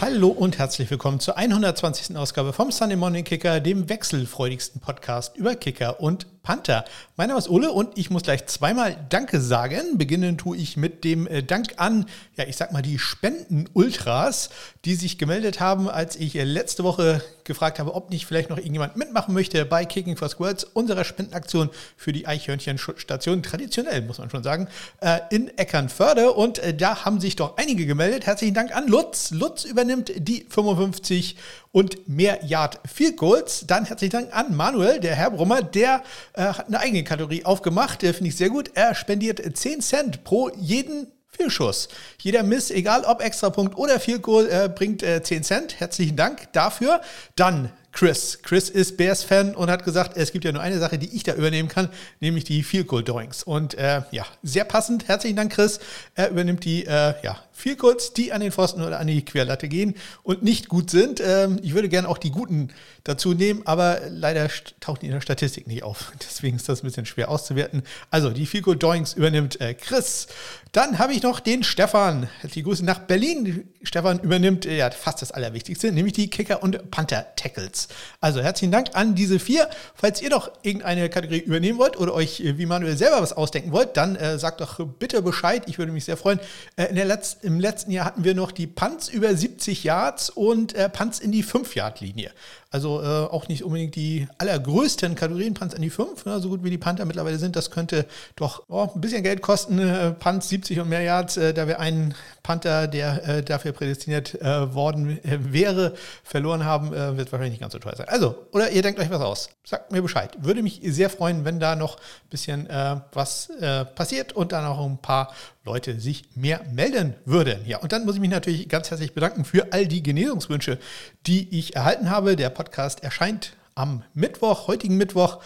Hallo und herzlich willkommen zur 120. Ausgabe vom Sunday Morning Kicker, dem wechselfreudigsten Podcast über Kicker und Panther. Mein Name ist Ole und ich muss gleich zweimal Danke sagen. Beginnen tue ich mit dem äh, Dank an, ja, ich sag mal, die Spenden-Ultras, die sich gemeldet haben, als ich äh, letzte Woche gefragt habe, ob nicht vielleicht noch irgendjemand mitmachen möchte bei Kicking for Squirrels, unserer Spendenaktion für die Eichhörnchenstation, traditionell muss man schon sagen, äh, in Eckernförde. Und da haben sich doch einige gemeldet. Herzlichen Dank an Lutz. Lutz übernimmt die 55 und mehr Yard Field Goals. Dann herzlichen Dank an Manuel, der Herr Brummer, der äh, hat eine eigene Kategorie aufgemacht. Der finde ich sehr gut. Er spendiert 10 Cent pro jeden Fehlschuss. Jeder Miss, egal ob Extrapunkt oder Field Goal, äh, bringt äh, 10 Cent. Herzlichen Dank dafür. Dann Chris. Chris ist Bears-Fan und hat gesagt, es gibt ja nur eine Sache, die ich da übernehmen kann, nämlich die Field Goal Drawings. Und äh, ja, sehr passend. Herzlichen Dank, Chris. Er übernimmt die äh, ja, Field Goals, die an den Pfosten oder an die Querlatte gehen und nicht gut sind. Ähm, ich würde gerne auch die guten dazu nehmen, aber leider tauchen die in der Statistik nicht auf. Deswegen ist das ein bisschen schwer auszuwerten. Also, die Goal Drawings übernimmt äh, Chris. Dann habe ich noch den Stefan. Herzliche Grüße nach Berlin. Stefan übernimmt äh, ja fast das Allerwichtigste, nämlich die Kicker- und Panther-Tackles. Also herzlichen Dank an diese vier. Falls ihr noch irgendeine Kategorie übernehmen wollt oder euch äh, wie Manuel selber was ausdenken wollt, dann äh, sagt doch bitte Bescheid. Ich würde mich sehr freuen. Äh, in der Letz Im letzten Jahr hatten wir noch die Punts über 70 Yards und äh, Punts in die 5-Yard-Linie. Also äh, auch nicht unbedingt die allergrößten Kategorien, Punts an die 5, ne, so gut wie die Panther mittlerweile sind. Das könnte doch oh, ein bisschen Geld kosten. Äh, Punts 70 und mehr Yards, äh, da wir einen Panther, der äh, dafür prädestiniert äh, worden äh, wäre, verloren haben, wird wahrscheinlich nicht ganz so teuer sein. Also, oder ihr denkt euch was aus. Sagt mir Bescheid. Würde mich sehr freuen, wenn da noch ein bisschen was passiert und dann auch ein paar Leute sich mehr melden würden. Ja, und dann muss ich mich natürlich ganz herzlich bedanken für all die Genesungswünsche, die ich erhalten habe. Der Podcast erscheint am Mittwoch, heutigen Mittwoch,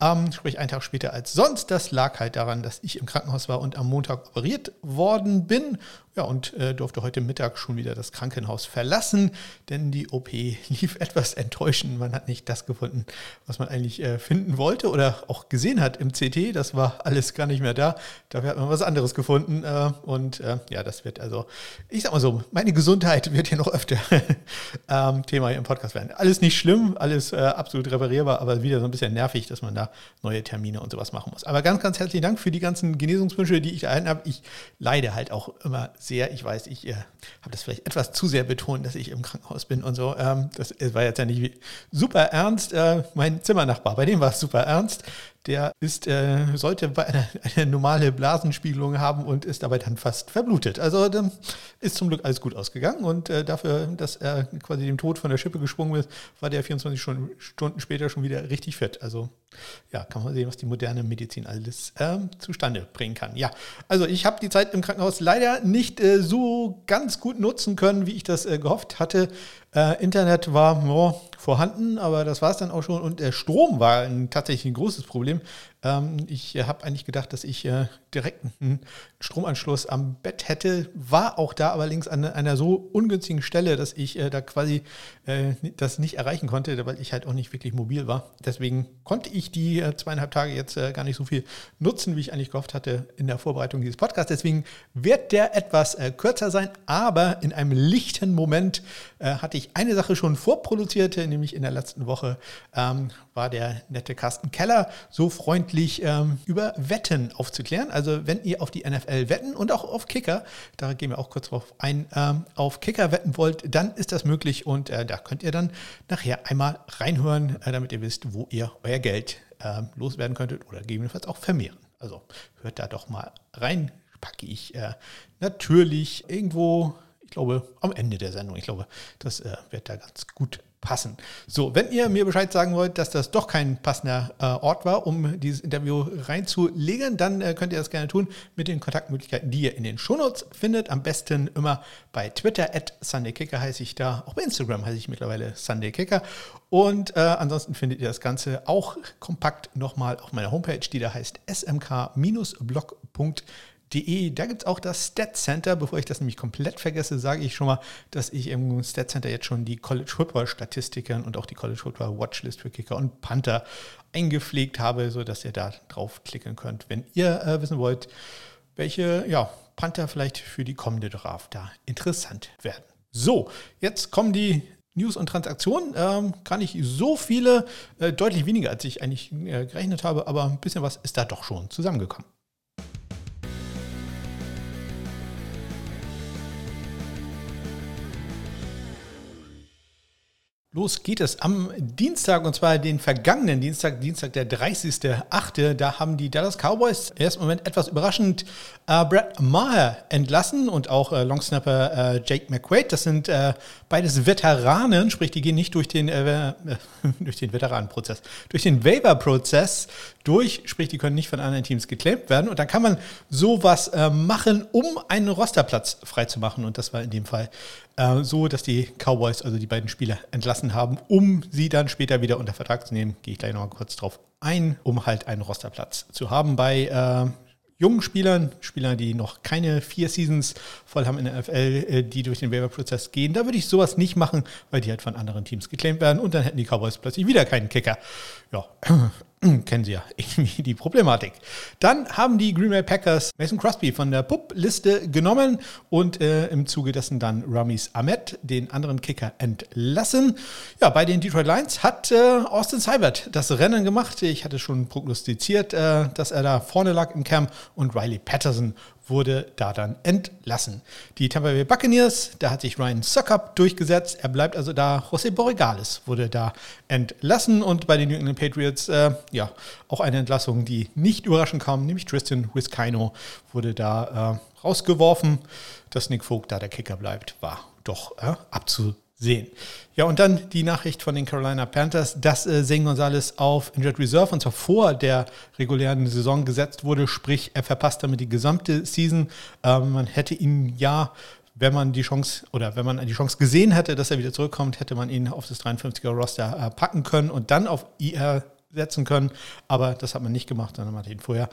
ähm, sprich einen Tag später als sonst. Das lag halt daran, dass ich im Krankenhaus war und am Montag operiert worden bin ja, und äh, durfte heute Mittag schon wieder das Krankenhaus verlassen, denn die OP lief etwas enttäuschend. Man hat nicht das gefunden, was man eigentlich äh, finden wollte oder auch gesehen hat im CT. Das war alles gar nicht mehr da. Dafür hat man was anderes gefunden. Äh, und äh, ja, das wird also, ich sag mal so, meine Gesundheit wird hier noch öfter ähm, Thema hier im Podcast werden. Alles nicht schlimm, alles äh, absolut reparierbar, aber wieder so ein bisschen nervig, dass man da neue Termine und sowas machen muss. Aber ganz, ganz herzlichen Dank für die ganzen Genesungswünsche, die ich erhalten habe. Ich leide halt auch immer sehr. Ich weiß, ich äh, habe das vielleicht etwas zu sehr betont, dass ich im Krankenhaus bin und so. Ähm, das war jetzt ja nicht super ernst. Äh, mein Zimmernachbar, bei dem war es super ernst der ist, äh, sollte eine, eine, normale Blasenspiegelung haben und ist dabei dann fast verblutet. Also ist zum Glück alles gut ausgegangen und äh, dafür, dass er quasi dem Tod von der Schippe gesprungen ist, war der 24 Stunden später schon wieder richtig fit. Also ja, kann man sehen, was die moderne Medizin alles äh, zustande bringen kann. Ja, also ich habe die Zeit im Krankenhaus leider nicht äh, so ganz gut nutzen können, wie ich das äh, gehofft hatte. Äh, Internet war oh, vorhanden, aber das war es dann auch schon. Und der Strom war ein, tatsächlich ein großes Problem. Ähm, ich äh, habe eigentlich gedacht, dass ich äh, direkt einen Stromanschluss am Bett hätte, war auch da allerdings an einer so ungünstigen Stelle, dass ich äh, da quasi das nicht erreichen konnte, weil ich halt auch nicht wirklich mobil war. Deswegen konnte ich die zweieinhalb Tage jetzt gar nicht so viel nutzen, wie ich eigentlich gehofft hatte in der Vorbereitung dieses Podcasts. Deswegen wird der etwas kürzer sein, aber in einem lichten Moment hatte ich eine Sache schon vorproduziert, nämlich in der letzten Woche ähm, war der nette Carsten Keller so freundlich ähm, über Wetten aufzuklären. Also wenn ihr auf die NFL wetten und auch auf Kicker, da gehen wir auch kurz drauf ein, ähm, auf Kicker wetten wollt, dann ist das möglich und äh, da könnt ihr dann nachher einmal reinhören, äh, damit ihr wisst, wo ihr euer Geld äh, loswerden könntet oder gegebenenfalls auch vermehren. Also hört da doch mal rein, packe ich äh, natürlich irgendwo ich glaube, am Ende der Sendung. Ich glaube, das äh, wird da ganz gut passen. So, wenn ihr mir Bescheid sagen wollt, dass das doch kein passender äh, Ort war, um dieses Interview reinzulegen, dann äh, könnt ihr das gerne tun mit den Kontaktmöglichkeiten, die ihr in den Shownotes findet. Am besten immer bei Twitter, at SundayKicker heiße ich da. Auch bei Instagram heiße ich mittlerweile SundayKicker. Und äh, ansonsten findet ihr das Ganze auch kompakt nochmal auf meiner Homepage, die da heißt smk-blog.de De. Da gibt es auch das Stat Center. Bevor ich das nämlich komplett vergesse, sage ich schon mal, dass ich im Stat Center jetzt schon die College Football Statistiken und auch die College Football Watchlist für Kicker und Panther eingepflegt habe, sodass ihr da draufklicken könnt, wenn ihr äh, wissen wollt, welche ja, Panther vielleicht für die kommende Draft da interessant werden. So, jetzt kommen die News und Transaktionen. Ähm, gar nicht so viele, äh, deutlich weniger, als ich eigentlich äh, gerechnet habe, aber ein bisschen was ist da doch schon zusammengekommen. Los geht es am Dienstag und zwar den vergangenen Dienstag, Dienstag der 30.8. Da haben die Dallas Cowboys im ersten Moment etwas überraschend äh, Brad Maher entlassen und auch äh, Longsnapper äh, Jake McQuaid. Das sind äh, beides Veteranen, sprich, die gehen nicht durch den, äh, durch den Veteranenprozess, durch den Waiver-Prozess durch, sprich, die können nicht von anderen Teams geclaimt werden. Und dann kann man sowas äh, machen, um einen Rosterplatz freizumachen. Und das war in dem Fall äh, so, dass die Cowboys also die beiden Spieler entlassen haben, um sie dann später wieder unter Vertrag zu nehmen. Gehe ich gleich nochmal kurz drauf ein, um halt einen Rosterplatz zu haben bei äh, jungen Spielern, Spielern, die noch keine vier Seasons voll haben in der NFL, äh, die durch den Waiver-Prozess gehen. Da würde ich sowas nicht machen, weil die halt von anderen Teams geclaimt werden und dann hätten die Cowboys plötzlich wieder keinen Kicker. Ja, kennen Sie ja irgendwie die Problematik. Dann haben die Green Bay Packers Mason Crosby von der PUP-Liste genommen und äh, im Zuge dessen dann Ramis Ahmed, den anderen Kicker, entlassen. Ja, bei den Detroit Lions hat äh, Austin Seibert das Rennen gemacht. Ich hatte schon prognostiziert, äh, dass er da vorne lag im Camp und Riley Patterson wurde da dann entlassen. Die Tampa Bay Buccaneers, da hat sich Ryan Suckup durchgesetzt. Er bleibt also da. José Borregales wurde da entlassen und bei den New England Patriots, äh, ja, auch eine Entlassung, die nicht überraschend kam, nämlich Tristan Wiskino wurde da äh, rausgeworfen. Dass Nick Vogt da der Kicker bleibt, war doch äh, abzusehen sehen. Ja, und dann die Nachricht von den Carolina Panthers, dass äh, Zane Gonzalez auf Injured Reserve und zwar vor der regulären Saison gesetzt wurde, sprich, er verpasst damit die gesamte Season. Ähm, man hätte ihn ja wenn man die Chance oder wenn man die Chance gesehen hätte, dass er wieder zurückkommt, hätte man ihn auf das 53er Roster äh, packen können und dann auf IR setzen können. Aber das hat man nicht gemacht, sondern man hat ihn vorher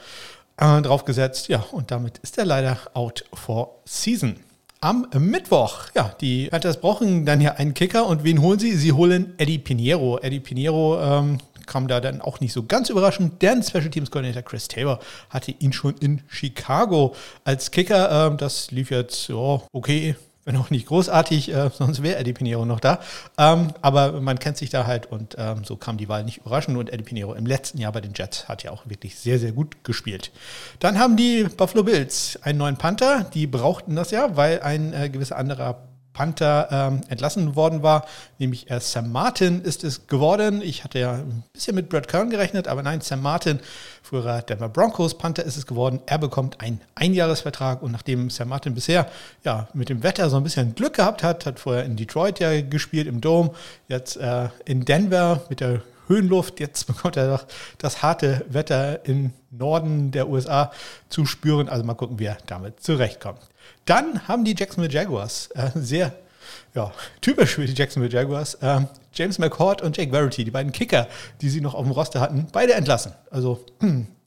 äh, draufgesetzt. Ja, und damit ist er leider out for season am Mittwoch. Ja, die Panthers brauchen dann ja einen Kicker und wen holen sie? Sie holen Eddie Pinheiro. Eddie Pinheiro ähm, kam da dann auch nicht so ganz überraschend, denn Special Teams Coordinator Chris Taylor hatte ihn schon in Chicago als Kicker. Ähm, das lief jetzt ja, okay wenn auch nicht großartig, äh, sonst wäre Eddie Pinheiro noch da. Ähm, aber man kennt sich da halt und ähm, so kam die Wahl nicht überraschend. Und Eddie Pinheiro im letzten Jahr bei den Jets hat ja auch wirklich sehr, sehr gut gespielt. Dann haben die Buffalo Bills einen neuen Panther. Die brauchten das ja, weil ein äh, gewisser anderer Panther ähm, entlassen worden war, nämlich äh, Sam Martin ist es geworden. Ich hatte ja ein bisschen mit Brad Kern gerechnet, aber nein, Sam Martin, früherer Denver Broncos Panther ist es geworden. Er bekommt einen Einjahresvertrag und nachdem Sam Martin bisher ja mit dem Wetter so ein bisschen Glück gehabt hat, hat vorher in Detroit ja gespielt im Dome, jetzt äh, in Denver mit der Höhenluft. Jetzt bekommt er doch das harte Wetter im Norden der USA zu spüren. Also mal gucken, wie er damit zurechtkommt. Dann haben die Jacksonville Jaguars äh, sehr ja, typisch für die Jacksonville Jaguars. Äh, James McCord und Jake Verity, die beiden Kicker, die sie noch auf dem Roster hatten, beide entlassen. Also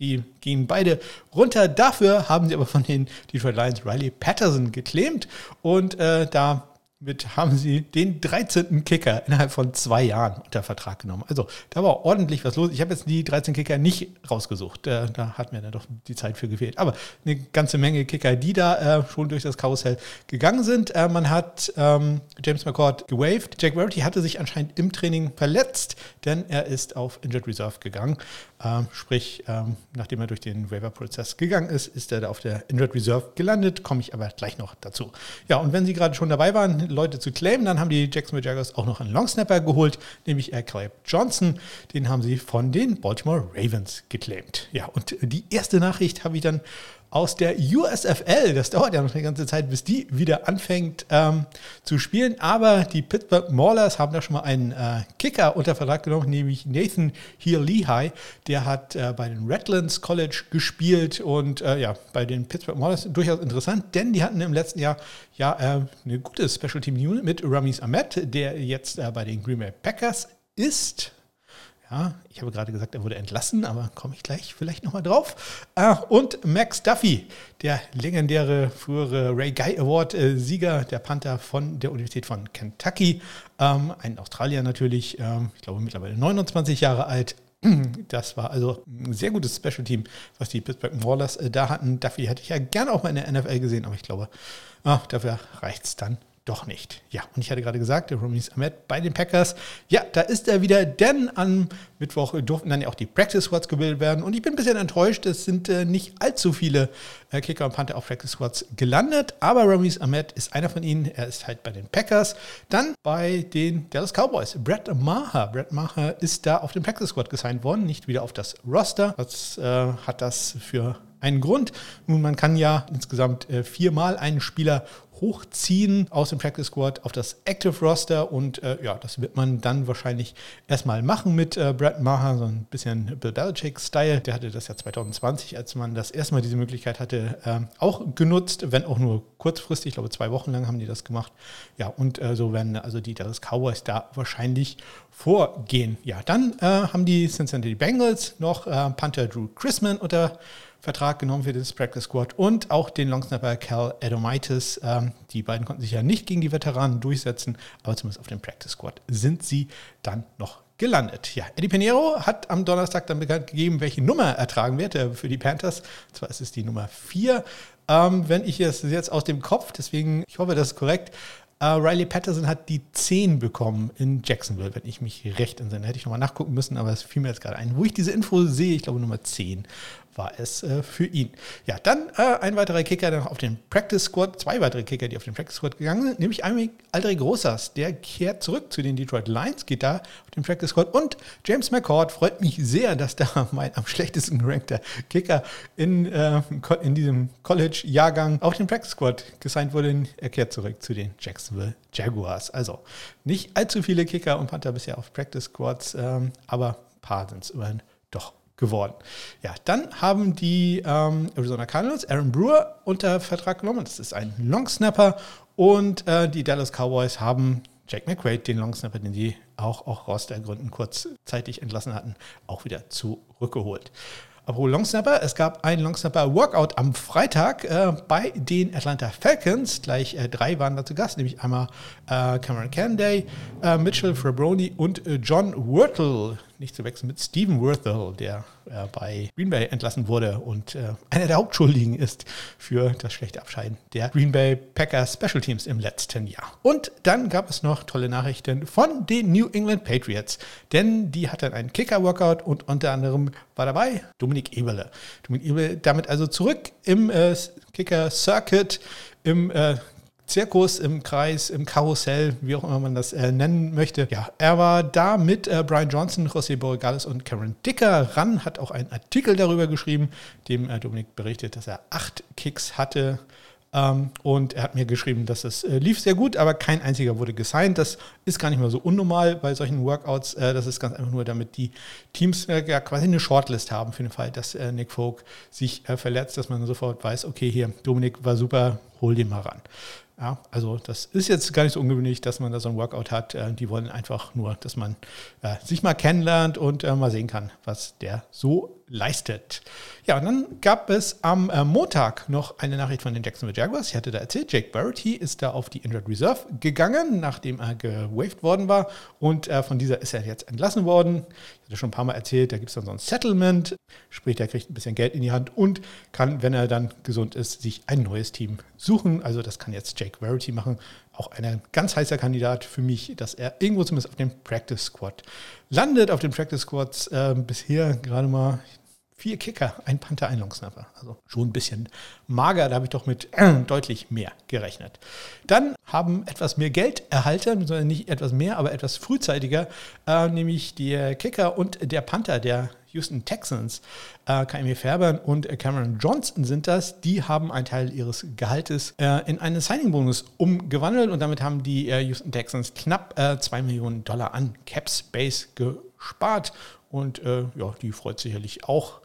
die gehen beide runter. Dafür haben sie aber von den Detroit Lions Riley Patterson geclaimt und äh, da mit haben sie den 13. Kicker innerhalb von zwei Jahren unter Vertrag genommen. Also da war ordentlich was los. Ich habe jetzt die 13 Kicker nicht rausgesucht. Da, da, hat mir dann doch die Zeit für gefehlt. Aber eine ganze Menge Kicker, die da äh, schon durch das Karussell gegangen sind. Äh, man hat ähm, James McCord gewaved. Jack Verity hatte sich anscheinend im Training verletzt, denn er ist auf Injured Reserve gegangen. Ähm, sprich, ähm, nachdem er durch den Waiver-Prozess gegangen ist, ist er da auf der Injured Reserve gelandet. Komme ich aber gleich noch dazu. Ja, und wenn Sie gerade schon dabei waren, Leute zu claimen, dann haben die Jacksonville Jaguars auch noch einen Longsnapper geholt, nämlich Caleb Johnson. Den haben sie von den Baltimore Ravens geclaimed. Ja, und die erste Nachricht habe ich dann aus der USFL. Das dauert ja noch eine ganze Zeit, bis die wieder anfängt ähm, zu spielen. Aber die Pittsburgh Maulers haben da schon mal einen äh, Kicker unter Vertrag genommen, nämlich Nathan Heal-Lehigh. Der hat äh, bei den Redlands College gespielt und äh, ja, bei den Pittsburgh Maulers durchaus interessant, denn die hatten im letzten Jahr ja äh, eine gute Special Team Unit mit Ramis Ahmed, der jetzt äh, bei den Green Bay Packers ist. Ja, ich habe gerade gesagt, er wurde entlassen, aber komme ich gleich vielleicht nochmal drauf. Ah, und Max Duffy, der legendäre frühere Ray Guy Award-Sieger, der Panther von der Universität von Kentucky. Ähm, ein Australier natürlich, ähm, ich glaube mittlerweile 29 Jahre alt. Das war also ein sehr gutes Special-Team, was die Pittsburgh Maulers äh, da hatten. Duffy hätte ich ja gerne auch mal in der NFL gesehen, aber ich glaube, ah, dafür reicht es dann doch nicht. Ja, und ich hatte gerade gesagt, der Romis Ahmed bei den Packers, ja, da ist er wieder, denn am Mittwoch durften dann ja auch die Practice Squads gebildet werden und ich bin ein bisschen enttäuscht, es sind äh, nicht allzu viele äh, Kicker und Panther auf Practice Squads gelandet, aber Romis Ahmed ist einer von ihnen, er ist halt bei den Packers, dann bei den Dallas Cowboys, Brett Maher. Brett Maher ist da auf den Practice Squad gesigned worden, nicht wieder auf das Roster. Was äh, hat das für einen Grund. Nun, man kann ja insgesamt äh, viermal einen Spieler hochziehen aus dem Practice Squad auf das Active Roster und äh, ja, das wird man dann wahrscheinlich erstmal machen mit äh, Brad Maher, so ein bisschen Bill Belichick-Style. Der hatte das ja 2020, als man das erstmal diese Möglichkeit hatte, äh, auch genutzt, wenn auch nur kurzfristig, ich glaube zwei Wochen lang haben die das gemacht. Ja, und äh, so werden also die Dallas Cowboys da wahrscheinlich vorgehen. Ja, dann äh, haben die Cincinnati Bengals noch Panther Drew Chrisman unter Vertrag genommen für das Practice Squad und auch den Longsnapper Cal Adomaitis. Ähm, die beiden konnten sich ja nicht gegen die Veteranen durchsetzen, aber zumindest auf dem Practice Squad sind sie dann noch gelandet. Ja, Eddie Pinheiro hat am Donnerstag dann bekannt gegeben, welche Nummer er tragen wird äh, für die Panthers. Und zwar ist es die Nummer 4. Ähm, wenn ich es jetzt aus dem Kopf, deswegen, ich hoffe, das ist korrekt, Uh, Riley Patterson hat die 10 bekommen in Jacksonville, wenn ich mich recht entsinne. Hätte ich nochmal nachgucken müssen, aber es fiel mir jetzt gerade ein. Wo ich diese Info sehe, ich glaube Nummer 10 war es äh, für ihn. Ja, dann äh, ein weiterer Kicker, der noch auf den Practice Squad, zwei weitere Kicker, die auf den Practice Squad gegangen sind, nämlich einmal Aldrich Großas, der kehrt zurück zu den Detroit Lions, geht da auf den Practice Squad und James McCord freut mich sehr, dass da mein am schlechtesten gerankter Kicker in, äh, in diesem College-Jahrgang auf den Practice Squad gesigned wurde. Er kehrt zurück zu den Jacksonville Jaguars. Also nicht allzu viele Kicker und Panther bisher auf Practice Squads, ähm, aber ein paar sind es immerhin doch geworden. Ja, dann haben die ähm, Arizona Cardinals Aaron Brewer unter Vertrag genommen. Das ist ein Longsnapper. Und äh, die Dallas Cowboys haben Jack McQuaid, den Longsnapper, den sie auch, auch aus der Gründen kurzzeitig entlassen hatten, auch wieder zurückgeholt. Apropos Longsnapper, es gab ein Longsnapper-Workout am Freitag äh, bei den Atlanta Falcons. Gleich äh, drei waren da zu Gast, nämlich einmal äh, Cameron Canday, äh, Mitchell Frabroni und äh, John Wurtle nicht zu wechseln mit Steven Worthel, der äh, bei Green Bay entlassen wurde und äh, einer der Hauptschuldigen ist für das schlechte Abscheiden der Green Bay Packers Special Teams im letzten Jahr. Und dann gab es noch tolle Nachrichten von den New England Patriots, denn die hatten einen Kicker-Workout und unter anderem war dabei Dominik Eberle. Dominik Eberle damit also zurück im äh, Kicker-Circuit, im äh, Zirkus im Kreis, im Karussell, wie auch immer man das äh, nennen möchte. Ja, er war da mit äh, Brian Johnson, José Borregales und Karen Dicker ran, hat auch einen Artikel darüber geschrieben, dem äh, Dominik berichtet, dass er acht Kicks hatte. Ähm, und er hat mir geschrieben, dass es äh, lief sehr gut, aber kein einziger wurde gesigned. Das ist gar nicht mehr so unnormal bei solchen Workouts. Äh, das ist ganz einfach nur, damit die Teams äh, ja quasi eine Shortlist haben für den Fall, dass Nick Folk sich verletzt, dass man sofort weiß, okay, hier, Dominik war super, hol den mal ran. Ja, also das ist jetzt gar nicht so ungewöhnlich, dass man da so ein Workout hat. Äh, die wollen einfach nur, dass man äh, sich mal kennenlernt und äh, mal sehen kann, was der so leistet. Ja, und dann gab es am äh, Montag noch eine Nachricht von den Jacksonville Jaguars. Ich hatte da erzählt, Jake Barrett ist da auf die Injured Reserve gegangen, nachdem er gewaved worden war. Und äh, von dieser ist er jetzt entlassen worden. Ich hatte schon ein paar Mal erzählt, da gibt es dann so ein Settlement. Sprich, der kriegt ein bisschen Geld in die Hand und kann, wenn er dann gesund ist, sich ein neues Team suchen. Also das kann jetzt Jake Verity machen. Auch ein ganz heißer Kandidat für mich, dass er irgendwo zumindest auf dem Practice Squad landet. Auf den Practice Squads äh, bisher gerade mal, vier Kicker, ein Panther, ein Longsnapper. Also schon ein bisschen mager, da habe ich doch mit äh, deutlich mehr gerechnet. Dann haben etwas mehr Geld erhalten, sondern nicht etwas mehr, aber etwas frühzeitiger, äh, nämlich der Kicker und der Panther der Houston Texans. Äh, KME Färber und Cameron Johnson sind das. Die haben einen Teil ihres Gehaltes äh, in einen Signing-Bonus umgewandelt und damit haben die äh, Houston Texans knapp 2 äh, Millionen Dollar an Cap Space gespart und äh, ja, die freut sicherlich auch,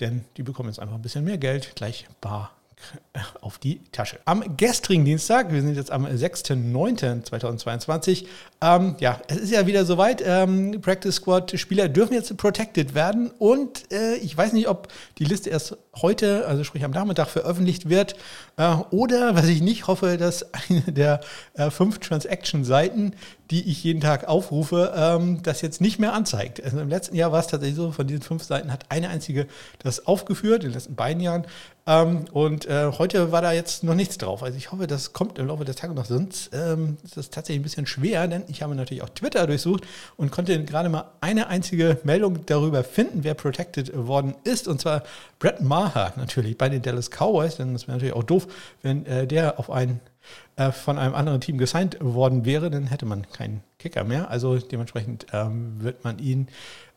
denn die bekommen jetzt einfach ein bisschen mehr Geld, gleich bar auf die Tasche. Am gestrigen Dienstag, wir sind jetzt am 6.9.2022, ähm, ja, es ist ja wieder soweit, ähm, Practice Squad Spieler dürfen jetzt protected werden und äh, ich weiß nicht, ob die Liste erst heute, also sprich am Nachmittag, veröffentlicht wird äh, oder, was ich nicht hoffe, dass eine der äh, fünf Transaction-Seiten die ich jeden Tag aufrufe, ähm, das jetzt nicht mehr anzeigt. Also im letzten Jahr war es tatsächlich so, von diesen fünf Seiten hat eine einzige das aufgeführt, in den letzten beiden Jahren. Ähm, und äh, heute war da jetzt noch nichts drauf. Also ich hoffe, das kommt im Laufe des Tages noch. Sonst ähm, ist das tatsächlich ein bisschen schwer, denn ich habe natürlich auch Twitter durchsucht und konnte gerade mal eine einzige Meldung darüber finden, wer protected worden ist. Und zwar Brett Maher natürlich bei den Dallas Cowboys. Denn das wäre natürlich auch doof, wenn äh, der auf einen äh, von einem anderen Team gesigned worden wäre, dann hätte man keinen Kicker mehr. Also dementsprechend ähm, wird man ihn,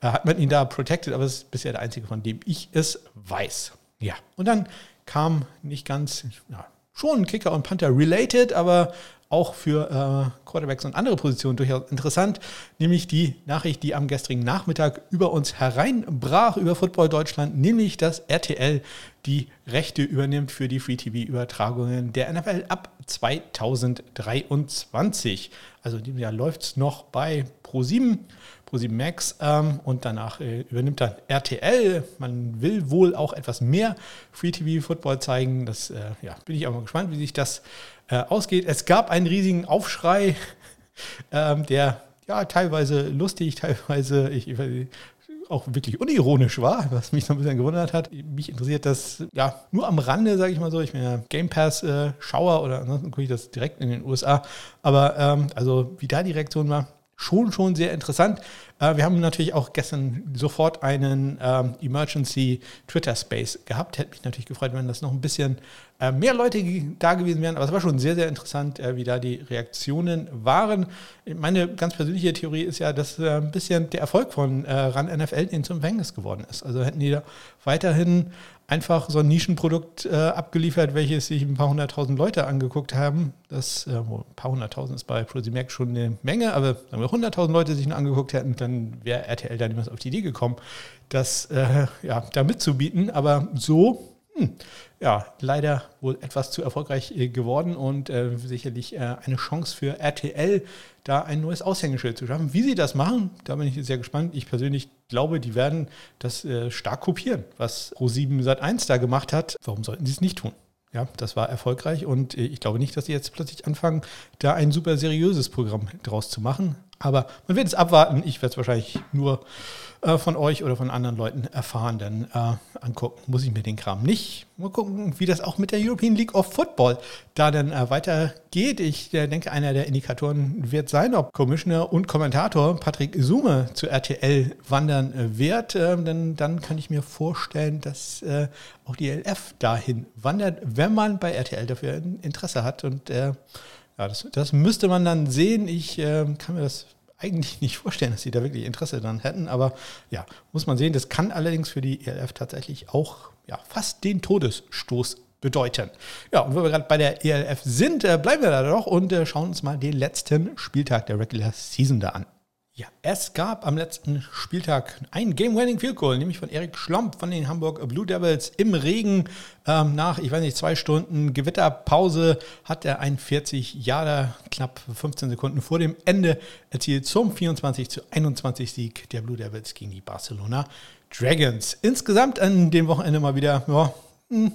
äh, hat man ihn da protected, aber es ist bisher der einzige, von dem ich es weiß. Ja, und dann kam nicht ganz, ja, schon Kicker und Panther related, aber auch für äh, Quarterbacks und andere Positionen durchaus interessant, nämlich die Nachricht, die am gestrigen Nachmittag über uns hereinbrach, über Football Deutschland, nämlich dass RTL die Rechte übernimmt für die Free-TV-Übertragungen der NFL ab 2023. Also in diesem Jahr läuft es noch bei Pro7 Pro7 Max ähm, und danach äh, übernimmt dann RTL. Man will wohl auch etwas mehr Free TV Football zeigen. Das äh, ja, bin ich auch mal gespannt, wie sich das äh, ausgeht. Es gab einen riesigen Aufschrei, ähm, der ja teilweise lustig, teilweise ich, ich, auch wirklich unironisch war, was mich noch ein bisschen gewundert hat. Mich interessiert das ja nur am Rande, sage ich mal so. Ich bin ja Game Pass-Schauer äh, oder ansonsten gucke ich das direkt in den USA. Aber ähm, also wie da die Reaktion war, schon, schon sehr interessant. Äh, wir haben natürlich auch gestern sofort einen ähm, Emergency Twitter Space gehabt. Hätte mich natürlich gefreut, wenn das noch ein bisschen äh, mehr Leute da gewesen wären. Aber es war schon sehr, sehr interessant, äh, wie da die Reaktionen waren. Meine ganz persönliche Theorie ist ja, dass äh, ein bisschen der Erfolg von äh, RAN NFL ihnen zum Verhängnis geworden ist. Also hätten die da weiterhin einfach so ein Nischenprodukt äh, abgeliefert, welches sich ein paar hunderttausend Leute angeguckt haben. Das, äh, ein paar hunderttausend ist bei Prosimac schon eine Menge, aber wenn wir hunderttausend Leute sich nur angeguckt hätten, dann wäre RTL da niemals auf die Idee gekommen, das äh, ja, da mitzubieten. Aber so hm, ja, leider wohl etwas zu erfolgreich äh, geworden und äh, sicherlich äh, eine Chance für RTL, da ein neues Aushängeschild zu schaffen. Wie sie das machen, da bin ich sehr gespannt. Ich persönlich glaube, die werden das äh, stark kopieren, was Pro7 Sat1 da gemacht hat. Warum sollten sie es nicht tun? Ja, das war erfolgreich und äh, ich glaube nicht, dass sie jetzt plötzlich anfangen, da ein super seriöses Programm draus zu machen. Aber man wird es abwarten. Ich werde es wahrscheinlich nur äh, von euch oder von anderen Leuten erfahren. Denn äh, angucken muss ich mir den Kram nicht. Mal gucken, wie das auch mit der European League of Football da dann äh, weitergeht. Ich äh, denke, einer der Indikatoren wird sein, ob Commissioner und Kommentator Patrick Sume zu RTL wandern äh, wird. Ähm, denn dann kann ich mir vorstellen, dass äh, auch die LF dahin wandert, wenn man bei RTL dafür Interesse hat. Und ja, das, das, müsste man dann sehen. Ich äh, kann mir das eigentlich nicht vorstellen, dass sie da wirklich Interesse dran hätten. Aber ja, muss man sehen. Das kann allerdings für die ELF tatsächlich auch ja, fast den Todesstoß bedeuten. Ja, und wo wir gerade bei der ELF sind, äh, bleiben wir da doch und äh, schauen uns mal den letzten Spieltag der Regular Season da an. Ja, es gab am letzten Spieltag ein Game-Winning Field Goal, nämlich von Erik Schlomp von den Hamburg Blue Devils im Regen. Ähm, nach, ich weiß nicht, zwei Stunden Gewitterpause hat er einen 40 Jahre, knapp 15 Sekunden vor dem Ende erzielt zum 24 zu 21 Sieg der Blue Devils gegen die Barcelona Dragons. Insgesamt an dem Wochenende mal wieder, ja, hm,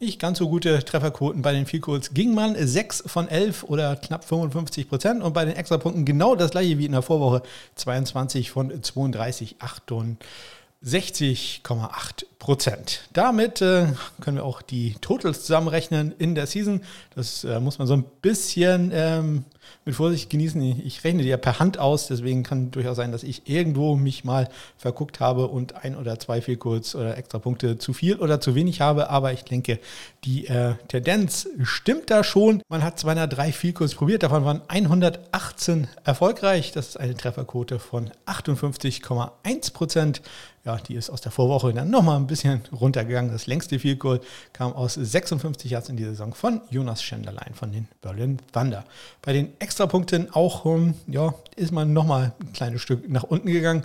nicht ganz so gute Trefferquoten bei den Goals. Ging man 6 von 11 oder knapp 55 Prozent und bei den Extrapunkten genau das gleiche wie in der Vorwoche. 22 von 32, 68,8 Prozent. Damit äh, können wir auch die Totals zusammenrechnen in der Season. Das äh, muss man so ein bisschen ähm, mit Vorsicht genießen. Ich rechne die ja per Hand aus, deswegen kann durchaus sein, dass ich irgendwo mich mal verguckt habe und ein oder zwei Fehlkurz oder extra Punkte zu viel oder zu wenig habe. Aber ich denke, die äh, Tendenz stimmt da schon. Man hat 203 Fehlkurz probiert, davon waren 118 erfolgreich. Das ist eine Trefferquote von 58,1 Prozent. Ja, die ist aus der Vorwoche dann nochmal ein bisschen runtergegangen. Das längste Field Goal kam aus 56 Yards in dieser Saison von Jonas Schenderlein von den Berlin Thunder. Bei den Extrapunkten auch, ähm, ja, ist man nochmal ein kleines Stück nach unten gegangen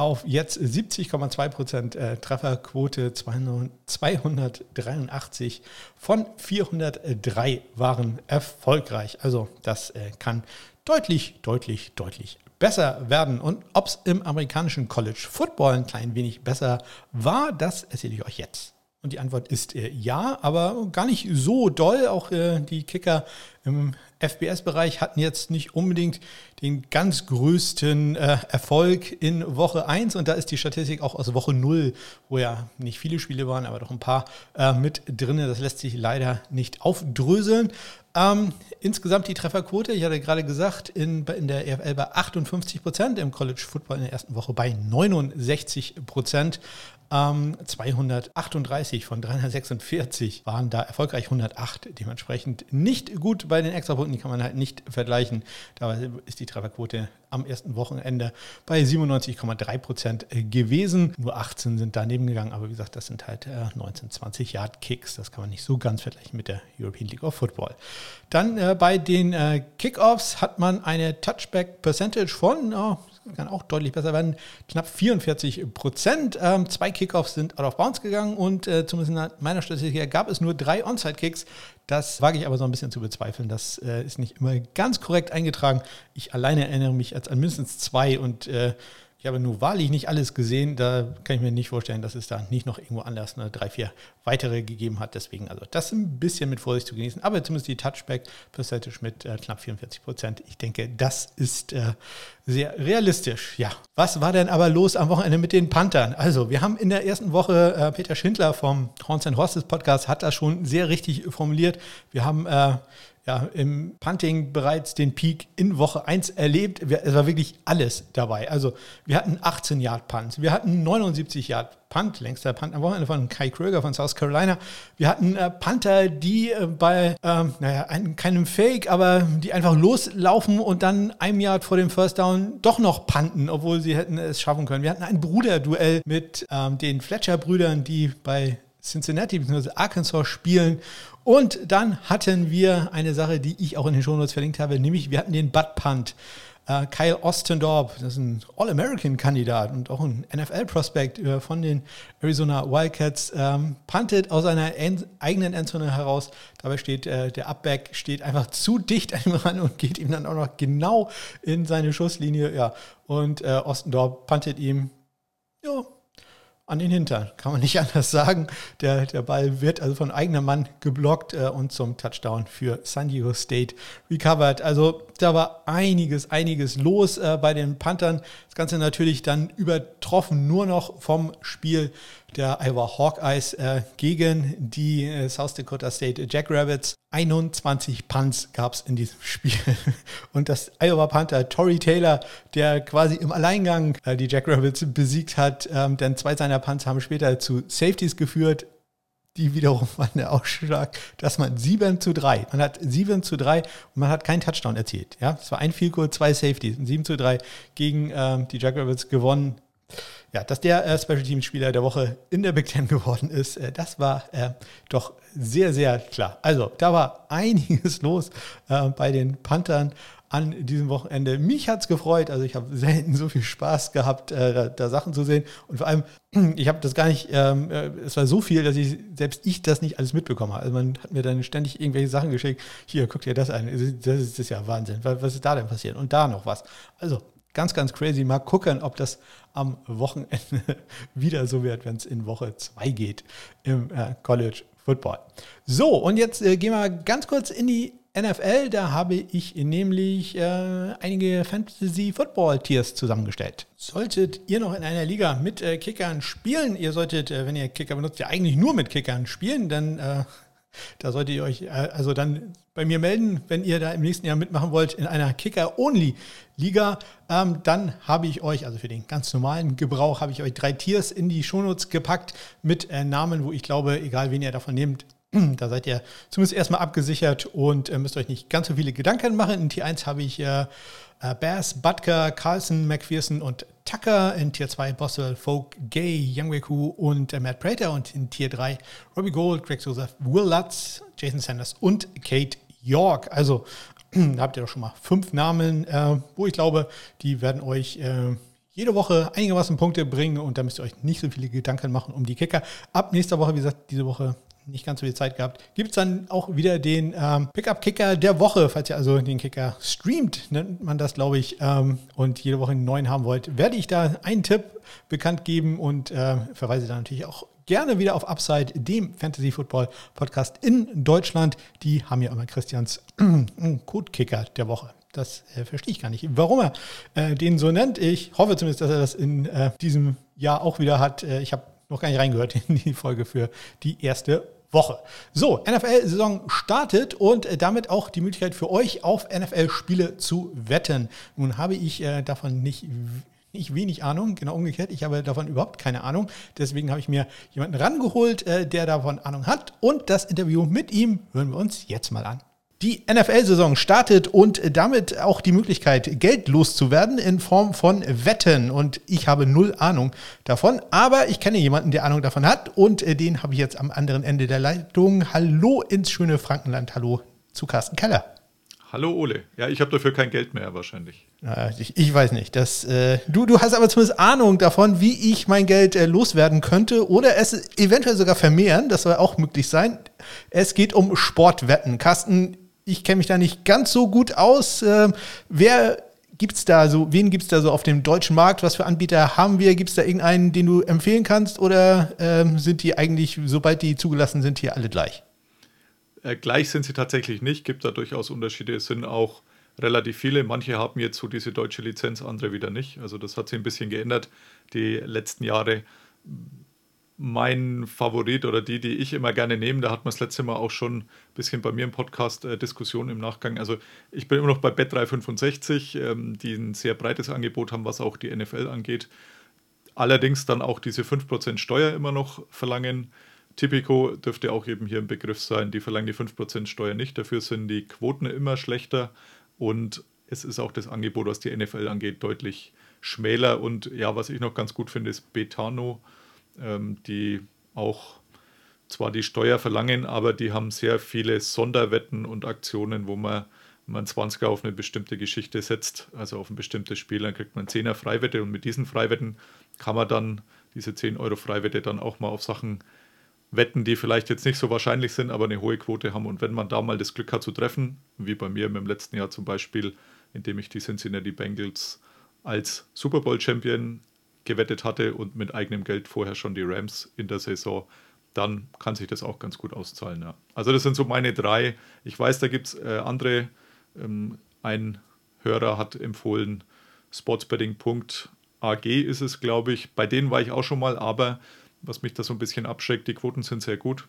auf jetzt 70,2 Prozent äh, Trefferquote, 283 von 403 waren erfolgreich. Also das äh, kann deutlich, deutlich, deutlich besser werden. Und ob es im amerikanischen College Football ein klein wenig besser war, das erzähle ich euch jetzt. Und die Antwort ist äh, ja, aber gar nicht so doll. Auch äh, die Kicker im FBS-Bereich hatten jetzt nicht unbedingt den ganz größten äh, Erfolg in Woche 1 und da ist die Statistik auch aus Woche 0, wo ja nicht viele Spiele waren, aber doch ein paar äh, mit drin. Das lässt sich leider nicht aufdröseln. Ähm, insgesamt die Trefferquote, ich hatte gerade gesagt, in, in der EFL bei 58 Prozent, im College Football in der ersten Woche bei 69 Prozent. Ähm, 238 von 346 waren da erfolgreich 108. Dementsprechend nicht gut bei den Extrapunkten, die kann man halt nicht vergleichen. Da ist die Trefferquote am ersten Wochenende bei 97,3 Prozent gewesen. Nur 18 sind daneben gegangen, aber wie gesagt, das sind halt äh, 19, 20 Yard Kicks. Das kann man nicht so ganz vergleichen mit der European League of Football. Dann äh, bei den äh, Kickoffs hat man eine Touchback Percentage von, oh, kann auch deutlich besser werden, knapp 44 Prozent. Ähm, zwei Kickoffs sind out of bounds gegangen und äh, zumindest in meiner Statistik her gab es nur drei Onside-Kicks. Das wage ich aber so ein bisschen zu bezweifeln. Das äh, ist nicht immer ganz korrekt eingetragen. Ich alleine erinnere mich als an mindestens zwei und äh, ich habe nur wahrlich nicht alles gesehen. Da kann ich mir nicht vorstellen, dass es da nicht noch irgendwo anders eine drei, vier weitere gegeben hat. Deswegen also das ein bisschen mit Vorsicht zu genießen. Aber zumindest die Touchback Percentage mit äh, knapp 44 Prozent. Ich denke, das ist äh, sehr realistisch. Ja, was war denn aber los am Wochenende mit den Panthern? Also, wir haben in der ersten Woche äh, Peter Schindler vom Horns and Horses Podcast hat das schon sehr richtig formuliert. Wir haben äh, ja, im Punting bereits den Peak in Woche 1 erlebt. Es war wirklich alles dabei. Also wir hatten 18 Yard Punts, wir hatten 79 Yard Punt, längster Punt am Wochenende von Kai Kröger von South Carolina. Wir hatten äh, Panther, die äh, bei, ähm, naja, ein, keinem Fake, aber die einfach loslaufen und dann einem Yard vor dem First Down doch noch panten, obwohl sie hätten es schaffen können. Wir hatten ein Bruderduell mit ähm, den Fletcher-Brüdern, die bei Cincinnati bzw. Arkansas spielen und dann hatten wir eine Sache, die ich auch in den Shownotes verlinkt habe, nämlich wir hatten den Butt Punt. Äh, Kyle Ostendorp, das ist ein All-American-Kandidat und auch ein NFL-Prospect äh, von den Arizona Wildcats, ähm, puntet aus seiner en eigenen Endzone heraus. Dabei steht äh, der Upback steht einfach zu dicht an ihm ran und geht ihm dann auch noch genau in seine Schusslinie. Ja, und äh, Ostendorp puntet ihm ja, an den Hintern. Kann man nicht anders sagen. Der, der Ball wird also von eigenem Mann geblockt äh, und zum Touchdown für San Diego State recovered. Also da war einiges, einiges los äh, bei den Panthern. Das Ganze natürlich dann übertroffen nur noch vom Spiel der Iowa Hawkeyes äh, gegen die äh, South Dakota State Jackrabbits. 21 Punts gab es in diesem Spiel. Und das Iowa Panther Tory Taylor, der quasi im Alleingang äh, die Jackrabbits besiegt hat, ähm, denn zwei seiner Punts haben später zu Safeties geführt die wiederum waren der Ausschlag, dass man 7 zu 3, man hat 7 zu 3 und man hat keinen Touchdown erzielt. Ja, es war ein Field Goal, zwei Safeties, 7 zu 3 gegen ähm, die Jackrabbits gewonnen. Ja, dass der äh, Special Teams Spieler der Woche in der Big Ten geworden ist, äh, das war äh, doch sehr, sehr klar. Also, da war einiges los äh, bei den Panthern an diesem Wochenende. Mich hat es gefreut. Also ich habe selten so viel Spaß gehabt, äh, da, da, Sachen zu sehen. Und vor allem, ich habe das gar nicht, ähm, äh, es war so viel, dass ich selbst ich das nicht alles mitbekommen habe. Also man hat mir dann ständig irgendwelche Sachen geschickt. Hier, guck dir das an. Das ist, das ist ja Wahnsinn. Was, was ist da denn passiert? Und da noch was. Also ganz, ganz crazy. Mal gucken, ob das am Wochenende wieder so wird, wenn es in Woche 2 geht im äh, College Football. So, und jetzt äh, gehen wir ganz kurz in die NFL, da habe ich nämlich äh, einige Fantasy Football Tiers zusammengestellt. Solltet ihr noch in einer Liga mit äh, Kickern spielen, ihr solltet, äh, wenn ihr Kicker benutzt, ja eigentlich nur mit Kickern spielen, dann äh, da solltet ihr euch äh, also dann bei mir melden, wenn ihr da im nächsten Jahr mitmachen wollt in einer Kicker-Only-Liga. Ähm, dann habe ich euch, also für den ganz normalen Gebrauch, habe ich euch drei Tiers in die Shownotes gepackt mit äh, Namen, wo ich glaube, egal wen ihr davon nehmt, Da seid ihr zumindest erstmal abgesichert und äh, müsst euch nicht ganz so viele Gedanken machen. In Tier 1 habe ich äh, Bass, Butker, Carlson, McPherson und Tucker. In Tier 2 Boswell, Folk, Gay, Youngwaku und äh, Matt Prater. Und in Tier 3 Robbie Gold, Greg Joseph, Will Lutz, Jason Sanders und Kate York. Also da habt ihr doch schon mal fünf Namen, äh, wo ich glaube, die werden euch äh, jede Woche einigermaßen Punkte bringen und da müsst ihr euch nicht so viele Gedanken machen um die Kicker. Ab nächster Woche, wie gesagt, diese Woche nicht ganz so viel Zeit gehabt, gibt es dann auch wieder den ähm, Pickup-Kicker der Woche. Falls ihr also den Kicker streamt, nennt man das, glaube ich, ähm, und jede Woche einen neuen haben wollt, werde ich da einen Tipp bekannt geben und äh, verweise dann natürlich auch gerne wieder auf Upside, dem Fantasy Football Podcast in Deutschland. Die haben ja immer Christians Codekicker der Woche. Das äh, verstehe ich gar nicht. Warum er äh, den so nennt, ich hoffe zumindest, dass er das in äh, diesem Jahr auch wieder hat. Äh, ich habe noch gar nicht reingehört in die Folge für die erste Woche. So, NFL-Saison startet und äh, damit auch die Möglichkeit für euch auf NFL-Spiele zu wetten. Nun habe ich äh, davon nicht nicht wenig Ahnung, genau umgekehrt. Ich habe davon überhaupt keine Ahnung. Deswegen habe ich mir jemanden rangeholt, äh, der davon Ahnung hat. Und das Interview mit ihm hören wir uns jetzt mal an. Die NFL-Saison startet und damit auch die Möglichkeit, Geld loszuwerden in Form von Wetten. Und ich habe null Ahnung davon, aber ich kenne jemanden, der Ahnung davon hat und äh, den habe ich jetzt am anderen Ende der Leitung. Hallo ins schöne Frankenland. Hallo zu Carsten Keller. Hallo Ole. Ja, ich habe dafür kein Geld mehr wahrscheinlich. Ich, ich weiß nicht. Das, äh, du, du hast aber zumindest Ahnung davon, wie ich mein Geld äh, loswerden könnte oder es eventuell sogar vermehren. Das soll auch möglich sein. Es geht um Sportwetten. Carsten, ich kenne mich da nicht ganz so gut aus. Ähm, wer gibt's da so, wen gibt es da so auf dem deutschen Markt? Was für Anbieter haben wir? Gibt es da irgendeinen, den du empfehlen kannst? Oder ähm, sind die eigentlich, sobald die zugelassen sind, hier alle gleich? Äh, gleich sind sie tatsächlich nicht. Gibt da durchaus Unterschiede. Es sind auch relativ viele. Manche haben jetzt so diese deutsche Lizenz, andere wieder nicht. Also das hat sich ein bisschen geändert die letzten Jahre mein Favorit oder die, die ich immer gerne nehme. Da hat man das letzte Mal auch schon ein bisschen bei mir im Podcast äh, Diskussion im Nachgang. Also ich bin immer noch bei Bet365, ähm, die ein sehr breites Angebot haben, was auch die NFL angeht. Allerdings dann auch diese 5% Steuer immer noch verlangen. Tipico dürfte auch eben hier ein Begriff sein. Die verlangen die 5% Steuer nicht. Dafür sind die Quoten immer schlechter und es ist auch das Angebot, was die NFL angeht, deutlich schmäler. Und ja, was ich noch ganz gut finde, ist Betano die auch zwar die Steuer verlangen, aber die haben sehr viele Sonderwetten und Aktionen, wo man, man 20er auf eine bestimmte Geschichte setzt, also auf ein bestimmtes Spiel, dann kriegt man 10er Freiwette und mit diesen Freiwetten kann man dann diese 10 Euro Freiwette dann auch mal auf Sachen wetten, die vielleicht jetzt nicht so wahrscheinlich sind, aber eine hohe Quote haben. Und wenn man da mal das Glück hat zu treffen, wie bei mir im letzten Jahr zum Beispiel, indem ich die Cincinnati Bengals als Super Bowl Champion gewettet hatte und mit eigenem Geld vorher schon die Rams in der Saison, dann kann sich das auch ganz gut auszahlen. Ja. Also das sind so meine drei. Ich weiß, da gibt es äh, andere. Ähm, ein Hörer hat empfohlen, sportsbetting.ag ist es, glaube ich. Bei denen war ich auch schon mal, aber was mich da so ein bisschen abschreckt, die Quoten sind sehr gut.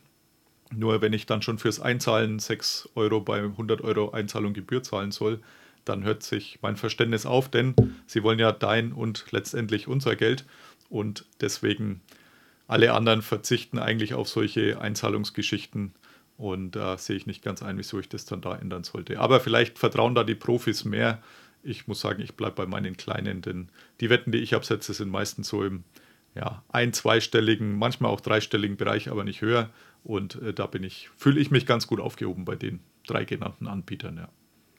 Nur wenn ich dann schon fürs Einzahlen 6 Euro bei 100 Euro Einzahlung Gebühr zahlen soll, dann hört sich mein Verständnis auf, denn sie wollen ja dein und letztendlich unser Geld und deswegen alle anderen verzichten eigentlich auf solche Einzahlungsgeschichten und da äh, sehe ich nicht ganz ein, wieso ich das dann da ändern sollte. Aber vielleicht vertrauen da die Profis mehr. Ich muss sagen, ich bleibe bei meinen kleinen, denn die Wetten, die ich absetze, sind meistens so im ja, ein-, zweistelligen, manchmal auch dreistelligen Bereich, aber nicht höher. Und äh, da bin ich, fühle ich mich ganz gut aufgehoben bei den drei genannten Anbietern, ja.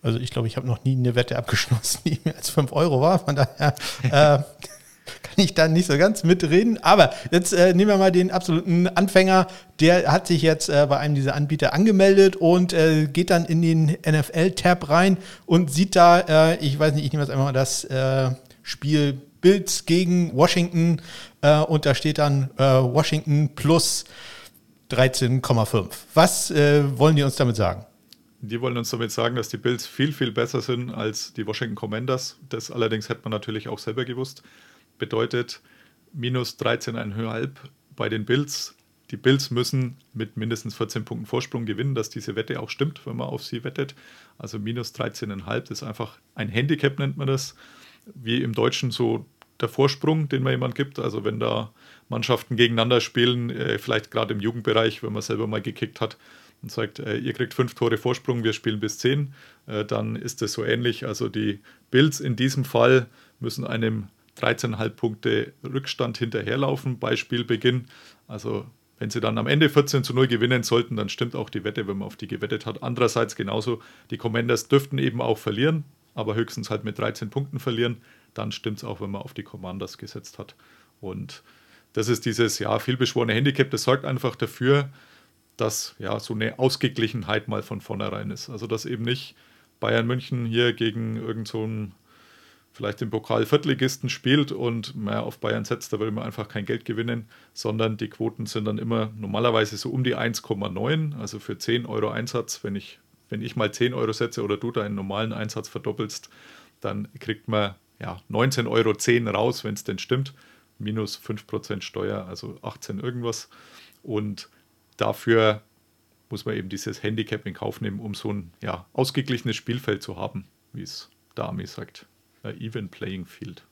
Also ich glaube, ich habe noch nie eine Wette abgeschlossen, die mehr als 5 Euro war. Von daher äh, kann ich da nicht so ganz mitreden. Aber jetzt äh, nehmen wir mal den absoluten Anfänger. Der hat sich jetzt äh, bei einem dieser Anbieter angemeldet und äh, geht dann in den NFL-Tab rein und sieht da, äh, ich weiß nicht, ich nehme jetzt einmal das äh, Spiel Bills gegen Washington und da steht dann Washington plus 13,5. Was wollen die uns damit sagen? Die wollen uns damit sagen, dass die Bills viel, viel besser sind als die Washington Commanders. Das allerdings hätte man natürlich auch selber gewusst. Bedeutet minus 13,5 bei den Bills. Die Bills müssen mit mindestens 14 Punkten Vorsprung gewinnen, dass diese Wette auch stimmt, wenn man auf sie wettet. Also minus 13,5 ist einfach ein Handicap, nennt man das. Wie im Deutschen so der Vorsprung, den man jemand gibt. Also wenn da Mannschaften gegeneinander spielen, äh, vielleicht gerade im Jugendbereich, wenn man selber mal gekickt hat, und sagt, äh, ihr kriegt fünf Tore Vorsprung, wir spielen bis zehn, äh, dann ist das so ähnlich. Also die Bills in diesem Fall müssen einem 13,5 Punkte Rückstand hinterherlaufen bei Spielbeginn. Also wenn sie dann am Ende 14 zu 0 gewinnen sollten, dann stimmt auch die Wette, wenn man auf die gewettet hat. Andererseits genauso, die Commanders dürften eben auch verlieren, aber höchstens halt mit 13 Punkten verlieren. Dann stimmt es auch, wenn man auf die Commanders gesetzt hat. Und das ist dieses ja vielbeschworene Handicap. Das sorgt einfach dafür, dass ja so eine Ausgeglichenheit mal von vornherein ist. Also dass eben nicht Bayern München hier gegen irgend so ein vielleicht im Pokal Viertligisten spielt und man auf Bayern setzt, da würde man einfach kein Geld gewinnen, sondern die Quoten sind dann immer normalerweise so um die 1,9, also für 10 Euro Einsatz. Wenn ich, wenn ich mal 10 Euro setze oder du deinen normalen Einsatz verdoppelst, dann kriegt man ja, 19,10 Euro raus, wenn es denn stimmt. Minus 5% Steuer, also 18 irgendwas. Und dafür muss man eben dieses Handicap in Kauf nehmen, um so ein ja, ausgeglichenes Spielfeld zu haben, wie es Dami sagt even playing field.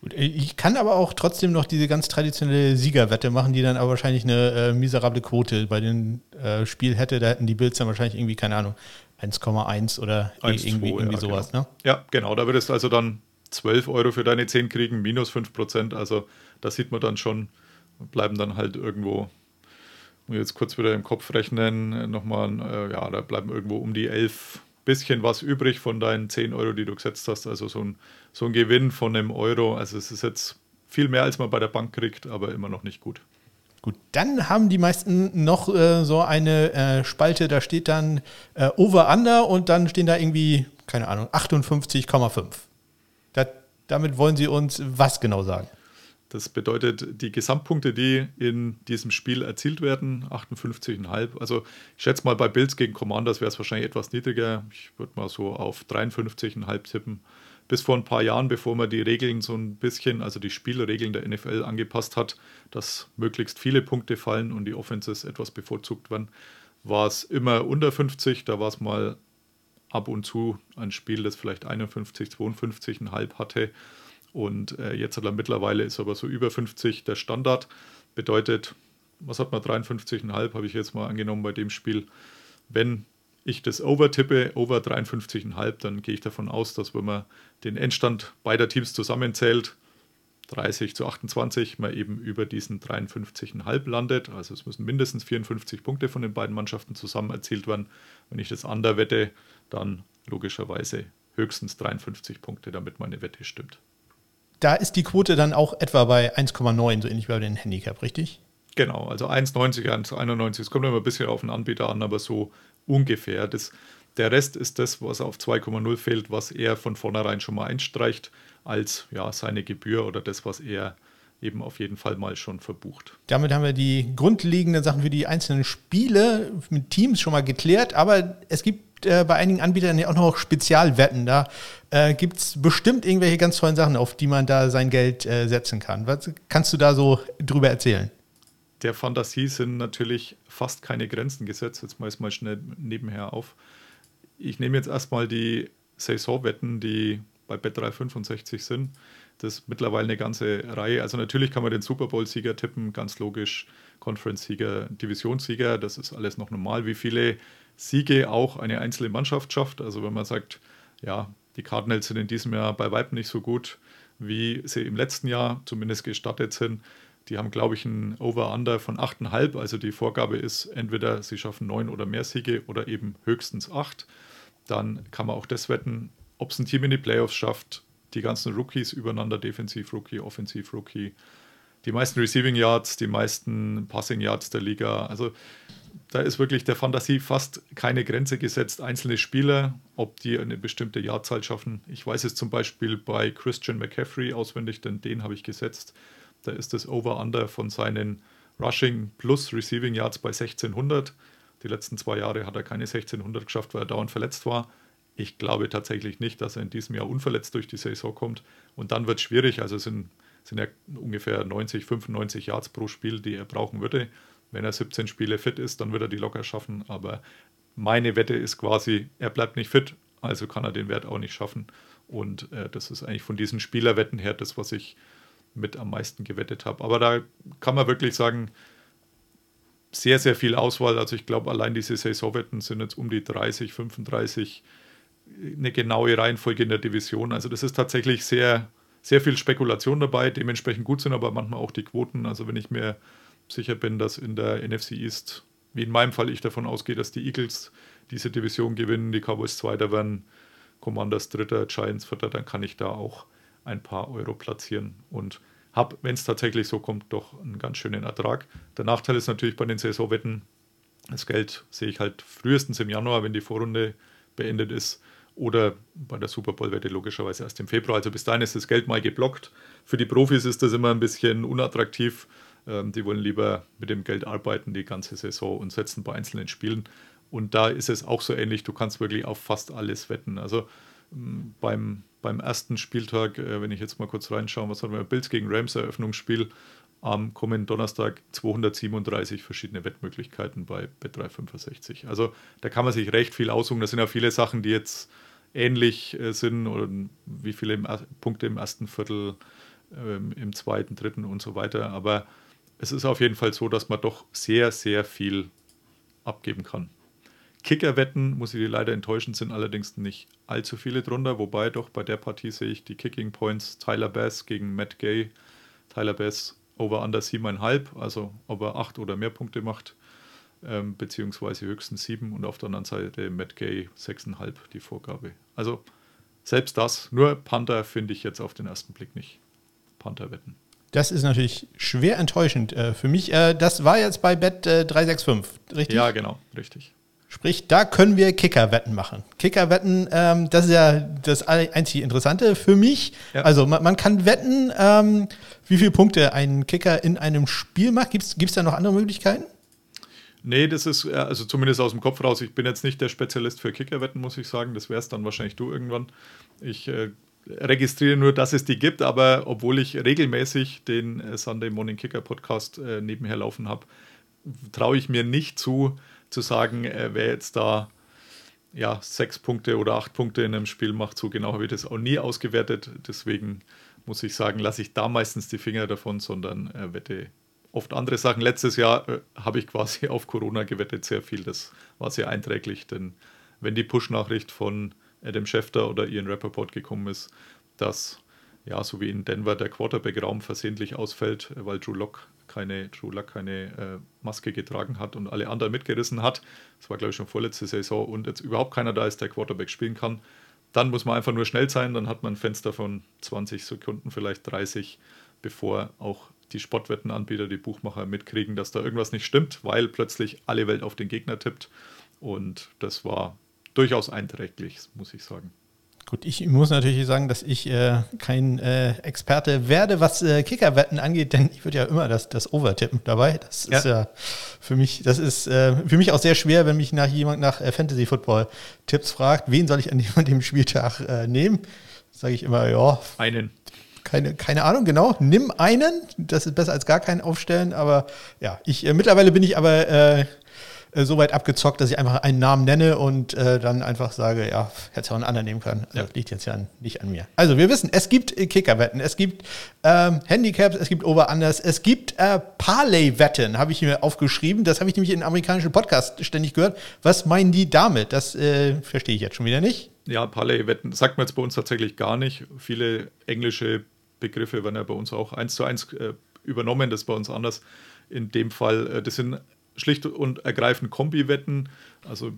Gut, ich kann aber auch trotzdem noch diese ganz traditionelle Siegerwette machen, die dann aber wahrscheinlich eine äh, miserable Quote bei dem äh, Spiel hätte. Da hätten die Bills dann wahrscheinlich irgendwie, keine Ahnung, 1,1 oder 1, irgendwie, 2, irgendwie ja, sowas. Genau. Ne? Ja, genau. Da würdest du also dann 12 Euro für deine 10 kriegen, minus 5 Prozent. Also da sieht man dann schon, bleiben dann halt irgendwo, jetzt kurz wieder im Kopf rechnen, nochmal, äh, ja, da bleiben irgendwo um die 11 bisschen was übrig von deinen 10 Euro, die du gesetzt hast. Also so ein, so ein Gewinn von einem Euro. Also es ist jetzt viel mehr, als man bei der Bank kriegt, aber immer noch nicht gut. Gut, dann haben die meisten noch äh, so eine äh, Spalte, da steht dann äh, Over-Under und dann stehen da irgendwie, keine Ahnung, 58,5. Damit wollen Sie uns was genau sagen? Das bedeutet, die Gesamtpunkte, die in diesem Spiel erzielt werden, 58,5. Also ich schätze mal, bei Bills gegen Commanders wäre es wahrscheinlich etwas niedriger. Ich würde mal so auf 53,5 tippen. Bis vor ein paar Jahren, bevor man die Regeln so ein bisschen, also die Spielregeln der NFL angepasst hat, dass möglichst viele Punkte fallen und die Offenses etwas bevorzugt werden, war es immer unter 50. Da war es mal ab und zu ein Spiel, das vielleicht 51, 52,5 hatte. Und äh, jetzt hat er mittlerweile ist aber so über 50 der Standard. Bedeutet, was hat man 53,5 habe ich jetzt mal angenommen bei dem Spiel. Wenn ich das over tippe, over 53,5, dann gehe ich davon aus, dass wenn man den Endstand beider Teams zusammenzählt, 30 zu 28, man eben über diesen 53,5 landet. Also es müssen mindestens 54 Punkte von den beiden Mannschaften zusammen erzielt werden. Wenn ich das under wette, dann logischerweise höchstens 53 Punkte, damit meine Wette stimmt da ist die Quote dann auch etwa bei 1,9, so ähnlich wie bei den Handicap, richtig? Genau, also 1,90, 1,91. Es kommt immer ein bisschen auf den Anbieter an, aber so ungefähr. Das, der Rest ist das, was auf 2,0 fehlt, was er von vornherein schon mal einstreicht, als ja, seine Gebühr oder das, was er eben auf jeden Fall mal schon verbucht. Damit haben wir die grundlegenden Sachen für die einzelnen Spiele mit Teams schon mal geklärt, aber es gibt gibt äh, bei einigen Anbietern ja auch noch Spezialwetten. Da äh, gibt es bestimmt irgendwelche ganz tollen Sachen, auf die man da sein Geld äh, setzen kann. Was kannst du da so drüber erzählen? Der Fantasie sind natürlich fast keine Grenzen gesetzt. Jetzt mal mal schnell nebenher auf. Ich nehme jetzt erstmal die Saisonwetten, die bei Bet365 sind. Das ist mittlerweile eine ganze Reihe. Also natürlich kann man den Super Bowl-Sieger tippen, ganz logisch. Conference-Sieger, Divisionssieger, das ist alles noch normal. Wie viele Siege auch eine einzelne Mannschaft schafft. Also wenn man sagt, ja, die Cardinals sind in diesem Jahr bei Weitem nicht so gut, wie sie im letzten Jahr zumindest gestartet sind. Die haben, glaube ich, ein Over-Under von 8,5. Also die Vorgabe ist, entweder sie schaffen neun oder mehr Siege oder eben höchstens acht. Dann kann man auch das wetten, ob es ein Team in die Playoffs schafft, die ganzen Rookies übereinander, Defensiv-Rookie, Offensiv-Rookie, die meisten Receiving Yards, die meisten Passing Yards der Liga. Also da ist wirklich der Fantasie fast keine Grenze gesetzt. Einzelne Spieler, ob die eine bestimmte Jahrzahl schaffen. Ich weiß es zum Beispiel bei Christian McCaffrey auswendig, denn den habe ich gesetzt. Da ist das Over-Under von seinen Rushing plus Receiving Yards bei 1600. Die letzten zwei Jahre hat er keine 1600 geschafft, weil er dauernd verletzt war. Ich glaube tatsächlich nicht, dass er in diesem Jahr unverletzt durch die Saison kommt. Und dann wird es schwierig. Also es sind, sind ja ungefähr 90, 95 Yards pro Spiel, die er brauchen würde. Wenn er 17 Spiele fit ist, dann wird er die locker schaffen. Aber meine Wette ist quasi, er bleibt nicht fit, also kann er den Wert auch nicht schaffen. Und äh, das ist eigentlich von diesen Spielerwetten her das, was ich mit am meisten gewettet habe. Aber da kann man wirklich sagen, sehr, sehr viel Auswahl. Also ich glaube, allein diese Saisonwetten sind jetzt um die 30, 35, eine genaue Reihenfolge in der Division. Also das ist tatsächlich sehr, sehr viel Spekulation dabei. Dementsprechend gut sind aber manchmal auch die Quoten. Also wenn ich mir sicher bin, dass in der NFC East, wie in meinem Fall ich davon ausgehe, dass die Eagles diese Division gewinnen, die Cowboys Zweiter werden, Commanders Dritter, Giants Vierter, dann kann ich da auch ein paar Euro platzieren und habe, wenn es tatsächlich so kommt, doch einen ganz schönen Ertrag. Der Nachteil ist natürlich bei den Saisonwetten, das Geld sehe ich halt frühestens im Januar, wenn die Vorrunde beendet ist. oder bei der Super Bowl-Wette logischerweise erst im Februar. Also bis dahin ist das Geld mal geblockt. Für die Profis ist das immer ein bisschen unattraktiv. Ähm, die wollen lieber mit dem Geld arbeiten die ganze Saison und setzen bei einzelnen Spielen. Und da ist es auch so ähnlich. Du kannst wirklich auf fast alles wetten. Also ähm, beim, beim ersten Spieltag, äh, wenn ich jetzt mal kurz reinschaue, was haben wir? Bills gegen Rams Eröffnungsspiel am kommenden Donnerstag 237 verschiedene Wettmöglichkeiten bei Bet365. Also da kann man sich recht viel aussuchen. Da sind ja viele Sachen, die jetzt ähnlich äh, sind oder wie viele Punkte im ersten Viertel, ähm, im zweiten, dritten und so weiter. Aber es ist auf jeden Fall so, dass man doch sehr, sehr viel abgeben kann. Kickerwetten, muss ich dir leider enttäuschen, sind allerdings nicht allzu viele drunter, wobei doch bei der Partie sehe ich die Kicking Points Tyler Bass gegen Matt Gay. Tyler Bass over under 7,5, also ob er 8 oder mehr Punkte macht ähm, beziehungsweise höchstens sieben und auf der anderen Seite Matt Gay sechseinhalb die Vorgabe. Also selbst das, nur Panther finde ich jetzt auf den ersten Blick nicht. Panther wetten. Das ist natürlich schwer enttäuschend äh, für mich. Äh, das war jetzt bei Bet äh, 365, richtig? Ja, genau, richtig. Sprich, da können wir Kickerwetten machen. Kickerwetten, ähm, das ist ja das einzige Interessante für mich. Ja. Also man, man, kann wetten, ähm, wie viele Punkte ein Kicker in einem Spiel macht. Gibt es da noch andere Möglichkeiten? Nee, das ist, äh, also zumindest aus dem Kopf raus, ich bin jetzt nicht der Spezialist für Kickerwetten, muss ich sagen. Das wärst dann wahrscheinlich du irgendwann. Ich äh, registriere nur, dass es die gibt, aber obwohl ich regelmäßig den äh, Sunday Morning Kicker Podcast äh, nebenher laufen habe, traue ich mir nicht zu, zu sagen, äh, wer jetzt da ja, sechs Punkte oder acht Punkte in einem Spiel macht. So genau habe ich das auch nie ausgewertet. Deswegen muss ich sagen, lasse ich da meistens die Finger davon, sondern äh, wette oft andere Sachen. Letztes Jahr äh, habe ich quasi auf Corona gewettet, sehr viel. Das war sehr einträglich, denn wenn die Push-Nachricht von Adam Schefter oder Ian Rappaport gekommen ist, dass, ja, so wie in Denver der Quarterback-Raum versehentlich ausfällt, weil Drew Lock keine, Drew Lock keine äh, Maske getragen hat und alle anderen mitgerissen hat, das war glaube ich schon vorletzte Saison und jetzt überhaupt keiner da ist, der Quarterback spielen kann, dann muss man einfach nur schnell sein, dann hat man ein Fenster von 20 Sekunden, vielleicht 30, bevor auch die Sportwettenanbieter, die Buchmacher mitkriegen, dass da irgendwas nicht stimmt, weil plötzlich alle Welt auf den Gegner tippt. Und das war durchaus einträglich, muss ich sagen. Gut, ich muss natürlich sagen, dass ich äh, kein äh, Experte werde, was äh, Kickerwetten angeht, denn ich würde ja immer das, das Overtippen dabei. Das ja. ist ja für mich, das ist äh, für mich auch sehr schwer, wenn mich nach jemand nach äh, Fantasy Football Tipps fragt, wen soll ich an dem, dem Spieltag äh, nehmen? Sage ich immer, ja. Einen keine, keine Ahnung, genau. Nimm einen. Das ist besser als gar keinen aufstellen. Aber ja, ich mittlerweile bin ich aber äh, äh, so weit abgezockt, dass ich einfach einen Namen nenne und äh, dann einfach sage, ja, hätte auch einen anderen nehmen können. Also, ja. Das liegt jetzt ja nicht an mir. Also wir wissen, es gibt Kickerwetten, es gibt ähm, Handicaps, es gibt Over-Unders, es gibt äh, Parlay-Wetten, habe ich mir aufgeschrieben. Das habe ich nämlich in amerikanischen Podcasts ständig gehört. Was meinen die damit? Das äh, verstehe ich jetzt schon wieder nicht. Ja, Parlay-Wetten sagt man jetzt bei uns tatsächlich gar nicht. Viele englische Begriffe werden ja bei uns auch eins zu eins äh, übernommen, das ist bei uns anders. In dem Fall, äh, das sind schlicht und ergreifend Kombi-Wetten, also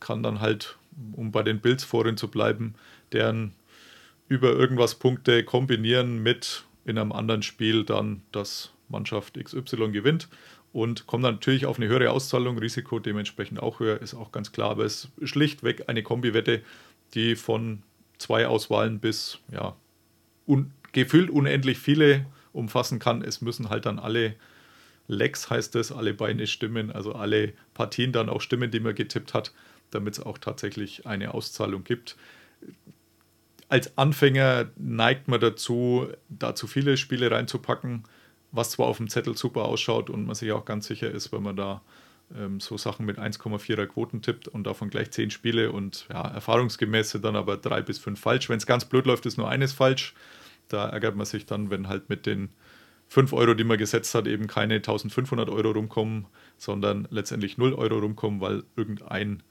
kann dann halt, um bei den Bills vorhin zu bleiben, deren über irgendwas Punkte kombinieren mit in einem anderen Spiel dann, dass Mannschaft XY gewinnt. Und kommt dann natürlich auf eine höhere Auszahlung, Risiko dementsprechend auch höher, ist auch ganz klar, aber es ist schlichtweg eine Kombi-Wette, die von zwei Auswahlen bis ja, un gefühlt unendlich viele umfassen kann. Es müssen halt dann alle Legs, heißt es, alle Beine stimmen, also alle Partien dann auch stimmen, die man getippt hat, damit es auch tatsächlich eine Auszahlung gibt. Als Anfänger neigt man dazu, da zu viele Spiele reinzupacken, was zwar auf dem Zettel super ausschaut und man sich auch ganz sicher ist, wenn man da ähm, so Sachen mit 1,4er Quoten tippt und davon gleich 10 Spiele und ja, erfahrungsgemäß sind dann aber drei bis fünf falsch. Wenn es ganz blöd läuft, ist nur eines falsch. Da ärgert man sich dann, wenn halt mit den 5 Euro, die man gesetzt hat, eben keine 1500 Euro rumkommen, sondern letztendlich 0 Euro rumkommen, weil irgendein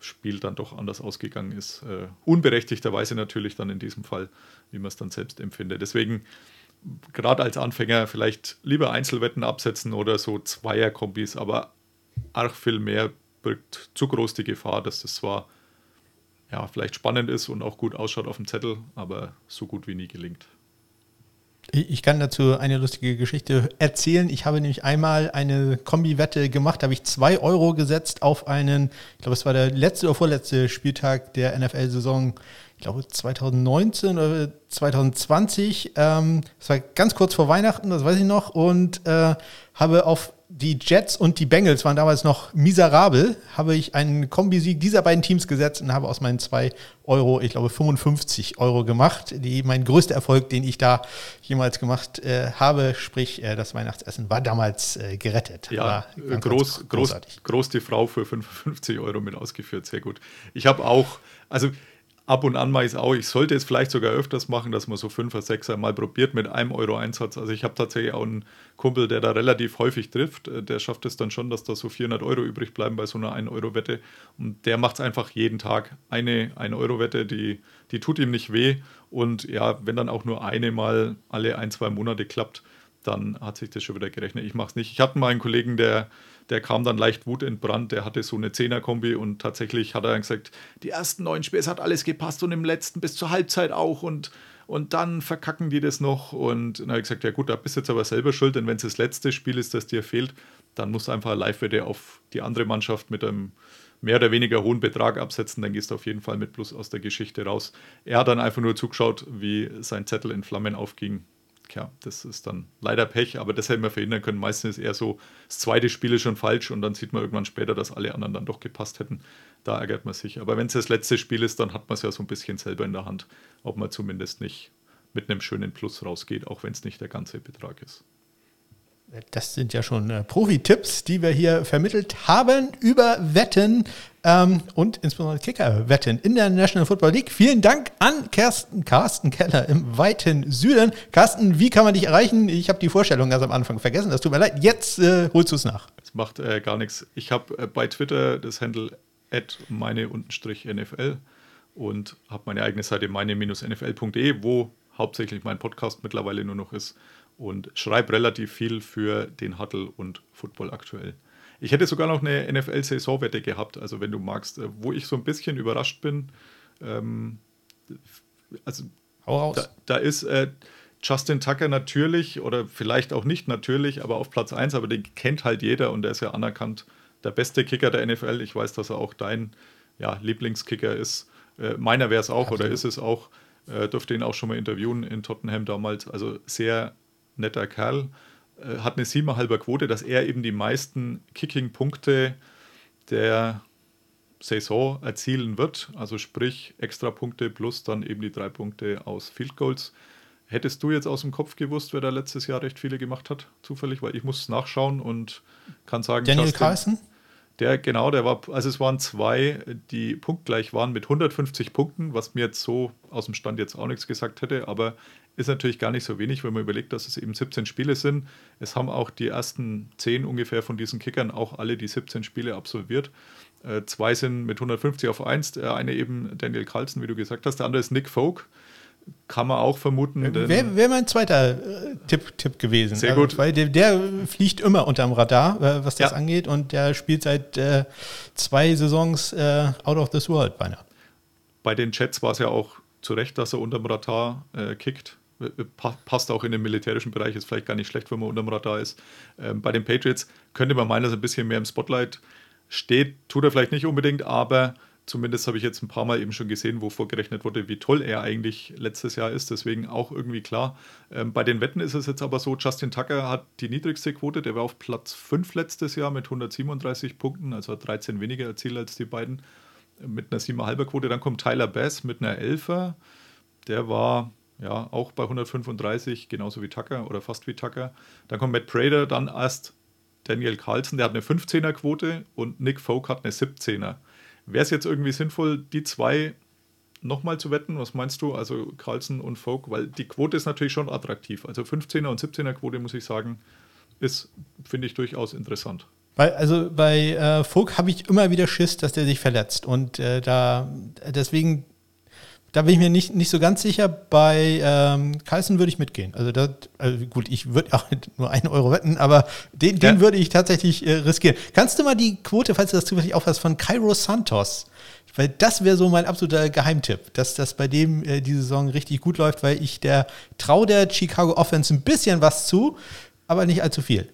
Spiel dann doch anders ausgegangen ist. Äh, unberechtigterweise natürlich dann in diesem Fall, wie man es dann selbst empfindet. Deswegen, gerade als Anfänger, vielleicht lieber Einzelwetten absetzen oder so Zweierkombis, aber arg viel mehr birgt zu groß die Gefahr, dass das zwar ja, vielleicht spannend ist und auch gut ausschaut auf dem Zettel, aber so gut wie nie gelingt. Ich kann dazu eine lustige Geschichte erzählen. Ich habe nämlich einmal eine Kombi-Wette gemacht, da habe ich zwei Euro gesetzt auf einen, ich glaube, es war der letzte oder vorletzte Spieltag der NFL-Saison, ich glaube 2019 oder 2020. Ähm, das war ganz kurz vor Weihnachten, das weiß ich noch, und äh, habe auf die Jets und die Bengals waren damals noch miserabel, habe ich einen Kombisieg dieser beiden Teams gesetzt und habe aus meinen zwei Euro, ich glaube 55 Euro gemacht. Die, mein größter Erfolg, den ich da jemals gemacht äh, habe, sprich äh, das Weihnachtsessen war damals äh, gerettet. Ja, groß, groß, groß die Frau für 55 Euro mit ausgeführt, sehr gut. Ich habe auch, also ab und an mache ich es auch. Ich sollte es vielleicht sogar öfters machen, dass man so fünf oder sechs Mal probiert mit einem Euro Einsatz. Also ich habe tatsächlich auch einen Kumpel, der da relativ häufig trifft. Äh, der schafft es dann schon, dass da so 400 Euro übrig bleiben bei so einer 1-Euro-Wette. Und der macht es einfach jeden Tag. Eine 1-Euro-Wette, die, die tut ihm nicht weh. Und ja, wenn dann auch nur eine mal alle ein, zwei Monate klappt, dann hat sich das schon wieder gerechnet. Ich mache es nicht. Ich hatte mal einen Kollegen, der der kam dann leicht wutentbrannt, der hatte so eine Zehner-Kombi und tatsächlich hat er dann gesagt, die ersten neun Spiele, es hat alles gepasst und im letzten bis zur Halbzeit auch und, und dann verkacken die das noch und dann habe ich gesagt, ja gut, da bist du jetzt aber selber schuld, denn wenn es das letzte Spiel ist, das dir fehlt, dann musst du einfach Live-Wette auf die andere Mannschaft mit einem mehr oder weniger hohen Betrag absetzen, dann gehst du auf jeden Fall mit Plus aus der Geschichte raus. Er hat dann einfach nur zugeschaut, wie sein Zettel in Flammen aufging ja, das ist dann leider Pech, aber das hätten wir verhindern können. Meistens ist eher so, das zweite Spiel ist schon falsch und dann sieht man irgendwann später, dass alle anderen dann doch gepasst hätten. Da ärgert man sich. Aber wenn es das letzte Spiel ist, dann hat man es ja so ein bisschen selber in der Hand, ob man zumindest nicht mit einem schönen Plus rausgeht, auch wenn es nicht der ganze Betrag ist. Das sind ja schon äh, Profi-Tipps, die wir hier vermittelt haben über Wetten ähm, und insbesondere Kicker-Wetten in der National Football League. Vielen Dank an Kersten, Carsten Keller im weiten Süden. Carsten, wie kann man dich erreichen? Ich habe die Vorstellung ganz am Anfang vergessen. Das tut mir leid. Jetzt äh, holst du es nach. Es macht äh, gar nichts. Ich habe äh, bei Twitter das Handle meine-nfl und habe meine eigene Seite meine-nfl.de, wo hauptsächlich mein Podcast mittlerweile nur noch ist und schreibe relativ viel für den Huddle und Football aktuell. Ich hätte sogar noch eine NFL-Saisonwette gehabt, also wenn du magst, äh, wo ich so ein bisschen überrascht bin. Ähm, also da, da, ist äh, Justin Tucker natürlich oder vielleicht auch nicht natürlich, aber auf Platz 1, aber den kennt halt jeder und der ist ja anerkannt der beste Kicker der NFL. Ich weiß, dass er auch dein ja, Lieblingskicker ist. Äh, meiner wäre es auch Absolut. oder ist es auch. Äh, durfte ihn auch schon mal interviewen in Tottenham damals. Also sehr netter Kerl, äh, hat eine siebeneinhalber Quote, dass er eben die meisten Kicking-Punkte der Saison erzielen wird. Also sprich extra Punkte plus dann eben die drei Punkte aus Field Goals. Hättest du jetzt aus dem Kopf gewusst, wer da letztes Jahr recht viele gemacht hat, zufällig? Weil ich muss nachschauen und kann sagen, Daniel Justin, Carlson? Der, genau, der war, also es waren zwei, die punktgleich waren mit 150 Punkten, was mir jetzt so aus dem Stand jetzt auch nichts gesagt hätte, aber ist natürlich gar nicht so wenig, wenn man überlegt, dass es eben 17 Spiele sind. Es haben auch die ersten 10 ungefähr von diesen Kickern auch alle die 17 Spiele absolviert. Äh, zwei sind mit 150 auf 1, der eine eben Daniel Carlson, wie du gesagt hast, der andere ist Nick Folk. Kann man auch vermuten. Wäre wär mein zweiter äh, Tipp, Tipp gewesen. Sehr gut. Also, weil der, der, fliegt immer unterm Radar, äh, was das ja. angeht. Und der spielt seit äh, zwei Saisons äh, out of this world beinahe. Bei den Chats war es ja auch zu Recht, dass er unterm Radar äh, kickt passt auch in den militärischen Bereich, ist vielleicht gar nicht schlecht, wenn man unterm Radar ist. Ähm, bei den Patriots könnte man meinen, dass er ein bisschen mehr im Spotlight steht, tut er vielleicht nicht unbedingt, aber zumindest habe ich jetzt ein paar Mal eben schon gesehen, wo vorgerechnet wurde, wie toll er eigentlich letztes Jahr ist, deswegen auch irgendwie klar. Ähm, bei den Wetten ist es jetzt aber so, Justin Tucker hat die niedrigste Quote, der war auf Platz 5 letztes Jahr mit 137 Punkten, also hat 13 weniger erzielt als die beiden mit einer 7,5er Quote. Dann kommt Tyler Bass mit einer 11er, der war ja, auch bei 135, genauso wie Tucker oder fast wie Tucker. Dann kommt Matt Prater, dann erst Daniel Carlson, der hat eine 15er-Quote und Nick Folk hat eine 17er. Wäre es jetzt irgendwie sinnvoll, die zwei nochmal zu wetten? Was meinst du? Also Carlson und Folk, weil die Quote ist natürlich schon attraktiv. Also 15er und 17er Quote, muss ich sagen, ist, finde ich, durchaus interessant. Weil, also bei äh, Folk habe ich immer wieder Schiss, dass der sich verletzt. Und äh, da deswegen da bin ich mir nicht, nicht so ganz sicher. Bei ähm, Carlsen würde ich mitgehen. Also, das, also gut, ich würde auch nur einen Euro wetten, aber den, ja. den würde ich tatsächlich äh, riskieren. Kannst du mal die Quote, falls du das zufällig aufhast, von Cairo Santos? weil das wäre so mein absoluter Geheimtipp, dass das bei dem äh, diese Saison richtig gut läuft, weil ich der traue der Chicago Offense ein bisschen was zu, aber nicht allzu viel.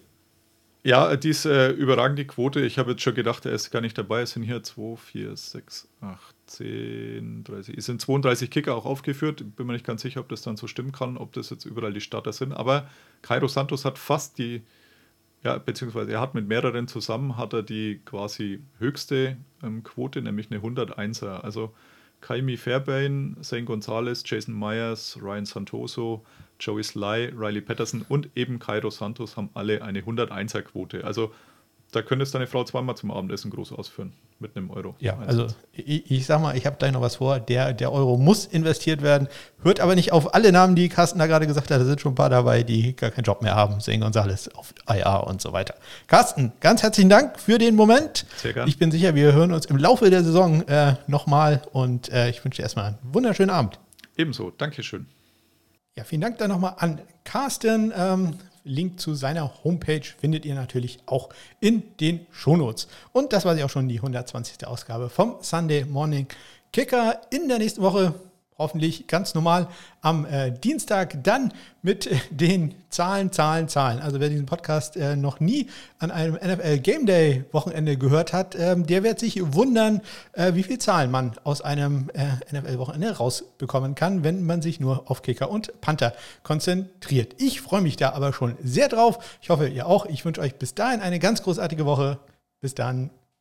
Ja, die ist äh, überragende Quote. Ich habe jetzt schon gedacht, er ist gar nicht dabei. Es sind hier 2, 4, 6, 8, 10, 30. Es sind 32 Kicker auch aufgeführt. Bin mir nicht ganz sicher, ob das dann so stimmen kann, ob das jetzt überall die Starter sind. Aber Cairo Santos hat fast die, ja, beziehungsweise er hat mit mehreren zusammen, hat er die quasi höchste ähm, Quote, nämlich eine 101er. Also Kaimi Fairbairn, Zane Gonzalez, Jason Myers, Ryan Santoso, Joey Sly, Riley Patterson und eben Cairo Santos haben alle eine 101er Quote. Also da könntest deine Frau zweimal zum Abendessen groß ausführen mit einem Euro. Ja, also ich, ich sag mal, ich habe da noch was vor. Der, der Euro muss investiert werden. Hört aber nicht auf alle Namen, die Carsten da gerade gesagt hat. Da sind schon ein paar dabei, die gar keinen Job mehr haben. Sehen uns alles auf IA und so weiter. Carsten, ganz herzlichen Dank für den Moment. Sehr gerne. Ich bin sicher, wir hören uns im Laufe der Saison äh, nochmal und äh, ich wünsche dir erstmal einen wunderschönen Abend. Ebenso, Dankeschön. Ja, vielen Dank dann nochmal an Carsten. Ähm, Link zu seiner Homepage findet ihr natürlich auch in den Shownotes. Und das war sie auch schon die 120. Ausgabe vom Sunday Morning Kicker. In der nächsten Woche hoffentlich ganz normal am äh, Dienstag dann mit den Zahlen, Zahlen, Zahlen. Also wer diesen Podcast äh, noch nie an einem NFL Game Day Wochenende gehört hat, ähm, der wird sich wundern, äh, wie viel Zahlen man aus einem äh, NFL Wochenende rausbekommen kann, wenn man sich nur auf Kicker und Panther konzentriert. Ich freue mich da aber schon sehr drauf. Ich hoffe, ihr auch. Ich wünsche euch bis dahin eine ganz großartige Woche. Bis dann.